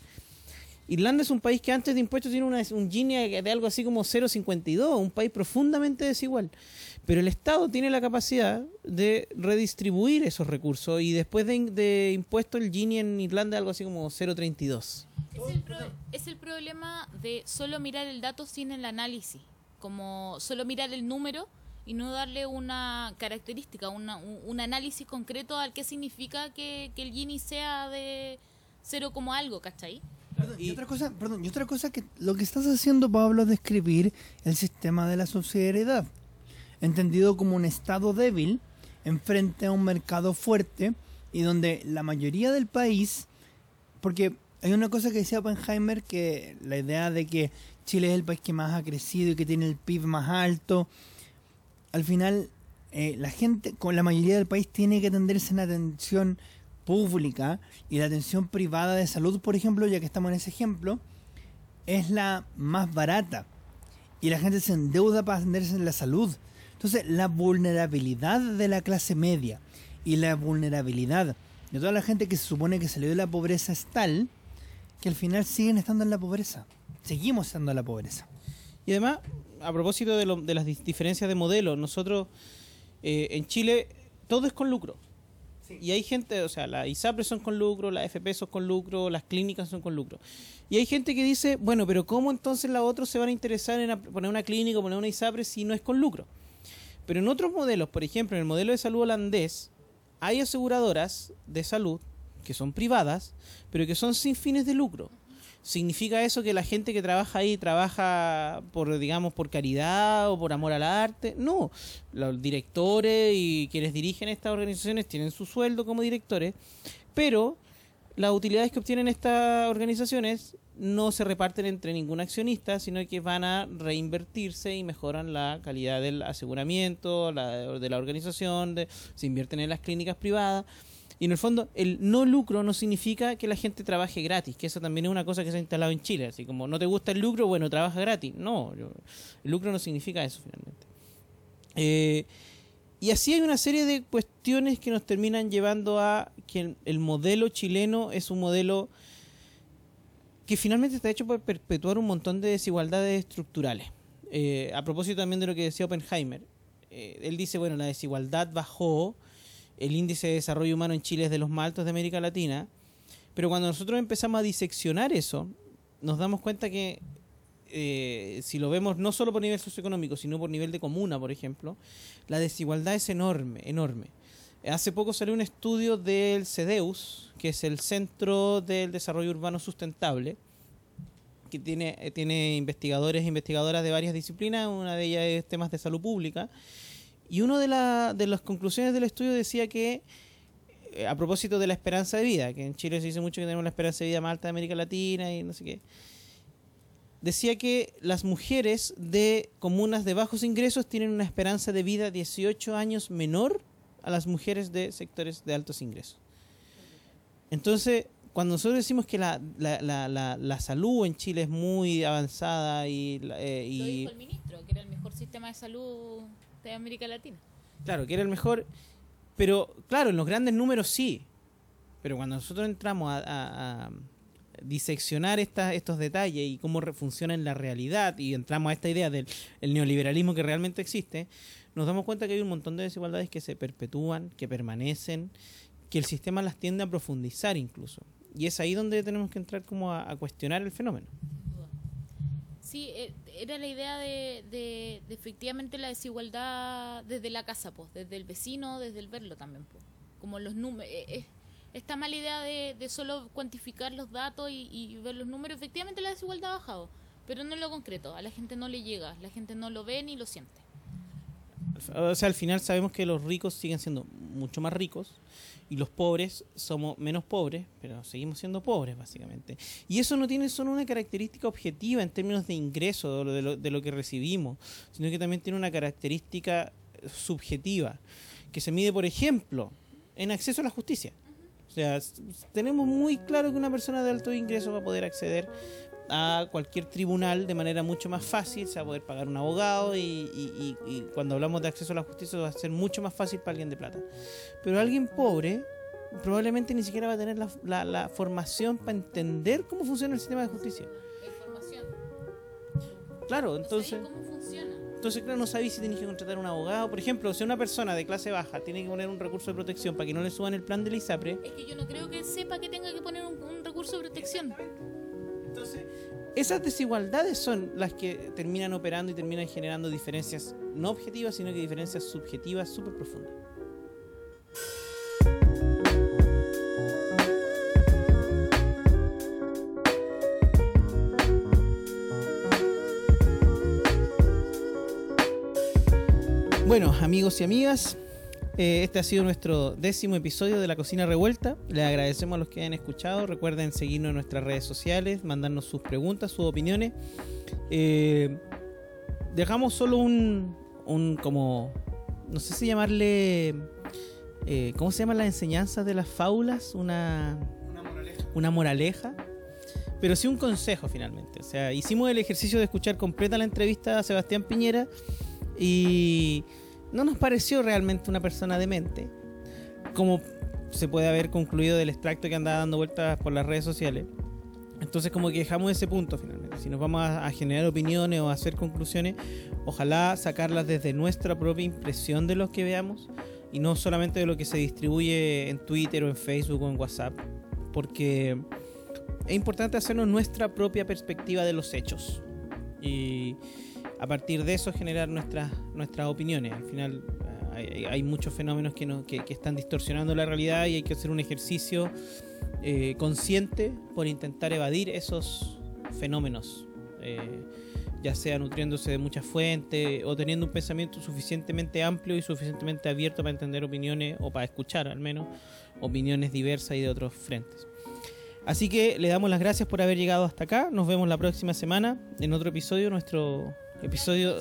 Irlanda es un país que antes de impuestos tiene una, un Gini de algo así como 0,52, un país profundamente desigual. Pero el Estado tiene la capacidad de redistribuir esos recursos y después de, impuestos el Gini en Irlanda es algo así como 0,32. Es, es el problema de solo mirar el dato sin el análisis, como solo mirar el número y no darle una característica, una, un, análisis concreto al que significa que, que el Gini sea de cero como algo, ¿cachai? Y, otra cosa, perdón, y otra cosa que lo que estás haciendo, Pablo, es describir el sistema de la subsidiariedad, entendido como un estado débil enfrente a un mercado fuerte y donde la mayoría del país, porque hay una cosa que decía Oppenheimer, que la idea de que Chile es el país que más ha crecido y que tiene el PIB más alto, al final eh, la gente, con la mayoría del país, tiene que atenderse en atención pública y la atención privada de salud, por ejemplo, ya que estamos en ese ejemplo, es la más barata. Y la gente se endeuda para atenderse en la salud. Entonces, la vulnerabilidad de la clase media y la vulnerabilidad de toda la gente que se supone que salió de la pobreza es tal que al final siguen estando en la pobreza. Seguimos estando en la pobreza. Y además, a propósito de, lo- de las diferencias de modelo, nosotros eh, en Chile todo es con lucro. Y hay gente, o sea, las ISAPRES son con lucro, las FP son con lucro, las clínicas son con lucro. Y hay gente que dice, bueno, pero ¿cómo entonces las otros se van a interesar en poner una clínica o poner una ISAPRE si no es con lucro? Pero en otros modelos, por ejemplo, en el modelo de salud holandés, hay aseguradoras de salud que son privadas, pero que son sin fines de lucro. ¿Significa eso que la gente que trabaja ahí trabaja por, digamos, por caridad o por amor al arte? No. Los directores y quienes dirigen estas organizaciones tienen su sueldo como directores, pero las utilidades que obtienen estas organizaciones no se reparten entre ningún accionista, sino que van a reinvertirse y mejoran la calidad del aseguramiento, la, de la organización, de- se invierten en las clínicas privadas. Y en el fondo, el no lucro no significa que la gente trabaje gratis, que eso también es una cosa que se ha instalado en Chile. Así como no te gusta el lucro, bueno, trabaja gratis. No, yo- el lucro no significa eso finalmente. Eh, y así hay una serie de cuestiones que nos terminan llevando a que el, el modelo chileno es un modelo que finalmente está hecho para perpetuar un montón de desigualdades estructurales. Eh, a propósito también de lo que decía Oppenheimer, eh, él dice, bueno, la desigualdad bajó, el índice de desarrollo humano en Chile es de los más altos de América Latina, pero cuando nosotros empezamos a diseccionar eso, nos damos cuenta que eh, si lo vemos no solo por nivel socioeconómico, sino por nivel de comuna, por ejemplo, la desigualdad es enorme, enorme. Hace poco salió un estudio del CEDEUS, que es el Centro del Desarrollo Urbano Sustentable, que tiene, eh, tiene investigadores e investigadoras de varias disciplinas, una de ellas es temas de salud pública, y una de, la- de las conclusiones del estudio decía que, eh, a propósito de la esperanza de vida, que en Chile se dice mucho que tenemos la esperanza de vida más alta de América Latina y no sé qué, decía que las mujeres de comunas de bajos ingresos tienen una esperanza de vida 18 años menor a las mujeres de sectores de altos ingresos. Entonces, cuando nosotros decimos que la, la, salud en Chile es muy avanzada y, eh, Lo y dijo el ministro, que era el mejor sistema de salud de América Latina. Claro, que era el mejor. Pero, claro, en los grandes números sí. Pero cuando nosotros entramos a, diseccionar estos detalles y cómo funciona en la realidad y entramos a esta idea del el neoliberalismo que realmente existe, nos damos cuenta que hay un montón de desigualdades que se perpetúan, que permanecen, que el sistema las tiende a profundizar incluso. Y es ahí donde tenemos que entrar como a cuestionar el fenómeno. Sí, eh, era la idea de, de- efectivamente la desigualdad desde la casa, pues, desde el vecino, desde el verlo también, pues. Como los números. esta mala idea de, de solo cuantificar los datos y, y ver los números, efectivamente la desigualdad ha bajado, pero no en lo concreto, a la gente no le llega, la gente no lo ve ni lo siente. O sea, al final sabemos que los ricos siguen siendo mucho más ricos y los pobres somos menos pobres, pero seguimos siendo pobres básicamente. Y eso no tiene solo una característica objetiva en términos de ingreso, de lo, de lo- que recibimos, sino que también tiene una característica subjetiva, que se mide, por ejemplo, en acceso a la justicia. O sea, tenemos muy claro que una persona de alto ingreso va a poder acceder a cualquier tribunal de manera mucho más fácil, se va a poder pagar un abogado y, y- y- y cuando hablamos de acceso a la justicia va a ser mucho más fácil para alguien de plata. Pero alguien pobre probablemente ni siquiera va a tener la, la- la formación para entender cómo funciona el sistema de justicia. Información. Claro, entonces... cómo funciona. Entonces, claro, no sabéis si tenéis que contratar un abogado. Por ejemplo, si una persona de clase baja tiene que poner un recurso de protección para que no le suban el plan del ISAPRE, Es que yo no creo que sepa que tenga que poner un, un recurso de protección. Entonces esas desigualdades son las que terminan operando y terminan generando diferencias no objetivas, sino que diferencias subjetivas súper profundas. Bueno, amigos y amigas, eh, este ha sido nuestro décimo episodio de La Cocina Revuelta. Les agradecemos a los que hayan escuchado. Recuerden seguirnos en nuestras redes sociales, mandarnos sus preguntas, sus opiniones. Eh, dejamos solo un, un como no sé si llamarle, eh, ¿cómo se llaman las enseñanzas de las fábulas? Una, una moraleja. Pero sí un consejo finalmente. O sea, hicimos el ejercicio de escuchar completa la entrevista a Sebastián Piñera y no nos pareció realmente una persona demente. Como se puede haber concluido del extracto que andaba dando vueltas por las redes sociales. Entonces como que dejamos ese punto finalmente. Si nos vamos a, a, generar opiniones o a hacer conclusiones, ojalá sacarlas desde nuestra propia impresión de lo que veamos y no solamente de lo que se distribuye en Twitter o en Facebook o en WhatsApp. Porque es importante hacernos nuestra propia perspectiva de los hechos. Y a partir de eso generar nuestras, nuestras opiniones. Al final hay, muchos fenómenos que, no, que, que, están distorsionando la realidad y hay que hacer un ejercicio eh, consciente por intentar evadir esos fenómenos, eh, ya sea nutriéndose de muchas fuentes o teniendo un pensamiento suficientemente amplio y suficientemente abierto para entender opiniones o para escuchar al menos opiniones diversas y de otros frentes. Así que le damos las gracias por haber llegado hasta acá. Nos vemos la próxima semana en otro episodio. Nuestro episodio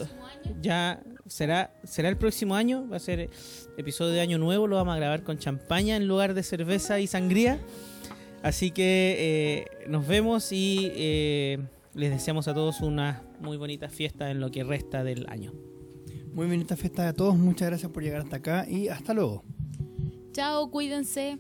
ya será, será el próximo año. Va a ser episodio de año nuevo. Lo vamos a grabar con champaña en lugar de cerveza y sangría. Así que eh, nos vemos y eh, les deseamos a todos una muy bonita fiesta en lo que resta del año. Muy bonita fiesta a todos. Muchas gracias por llegar hasta acá y hasta luego. Chao, cuídense.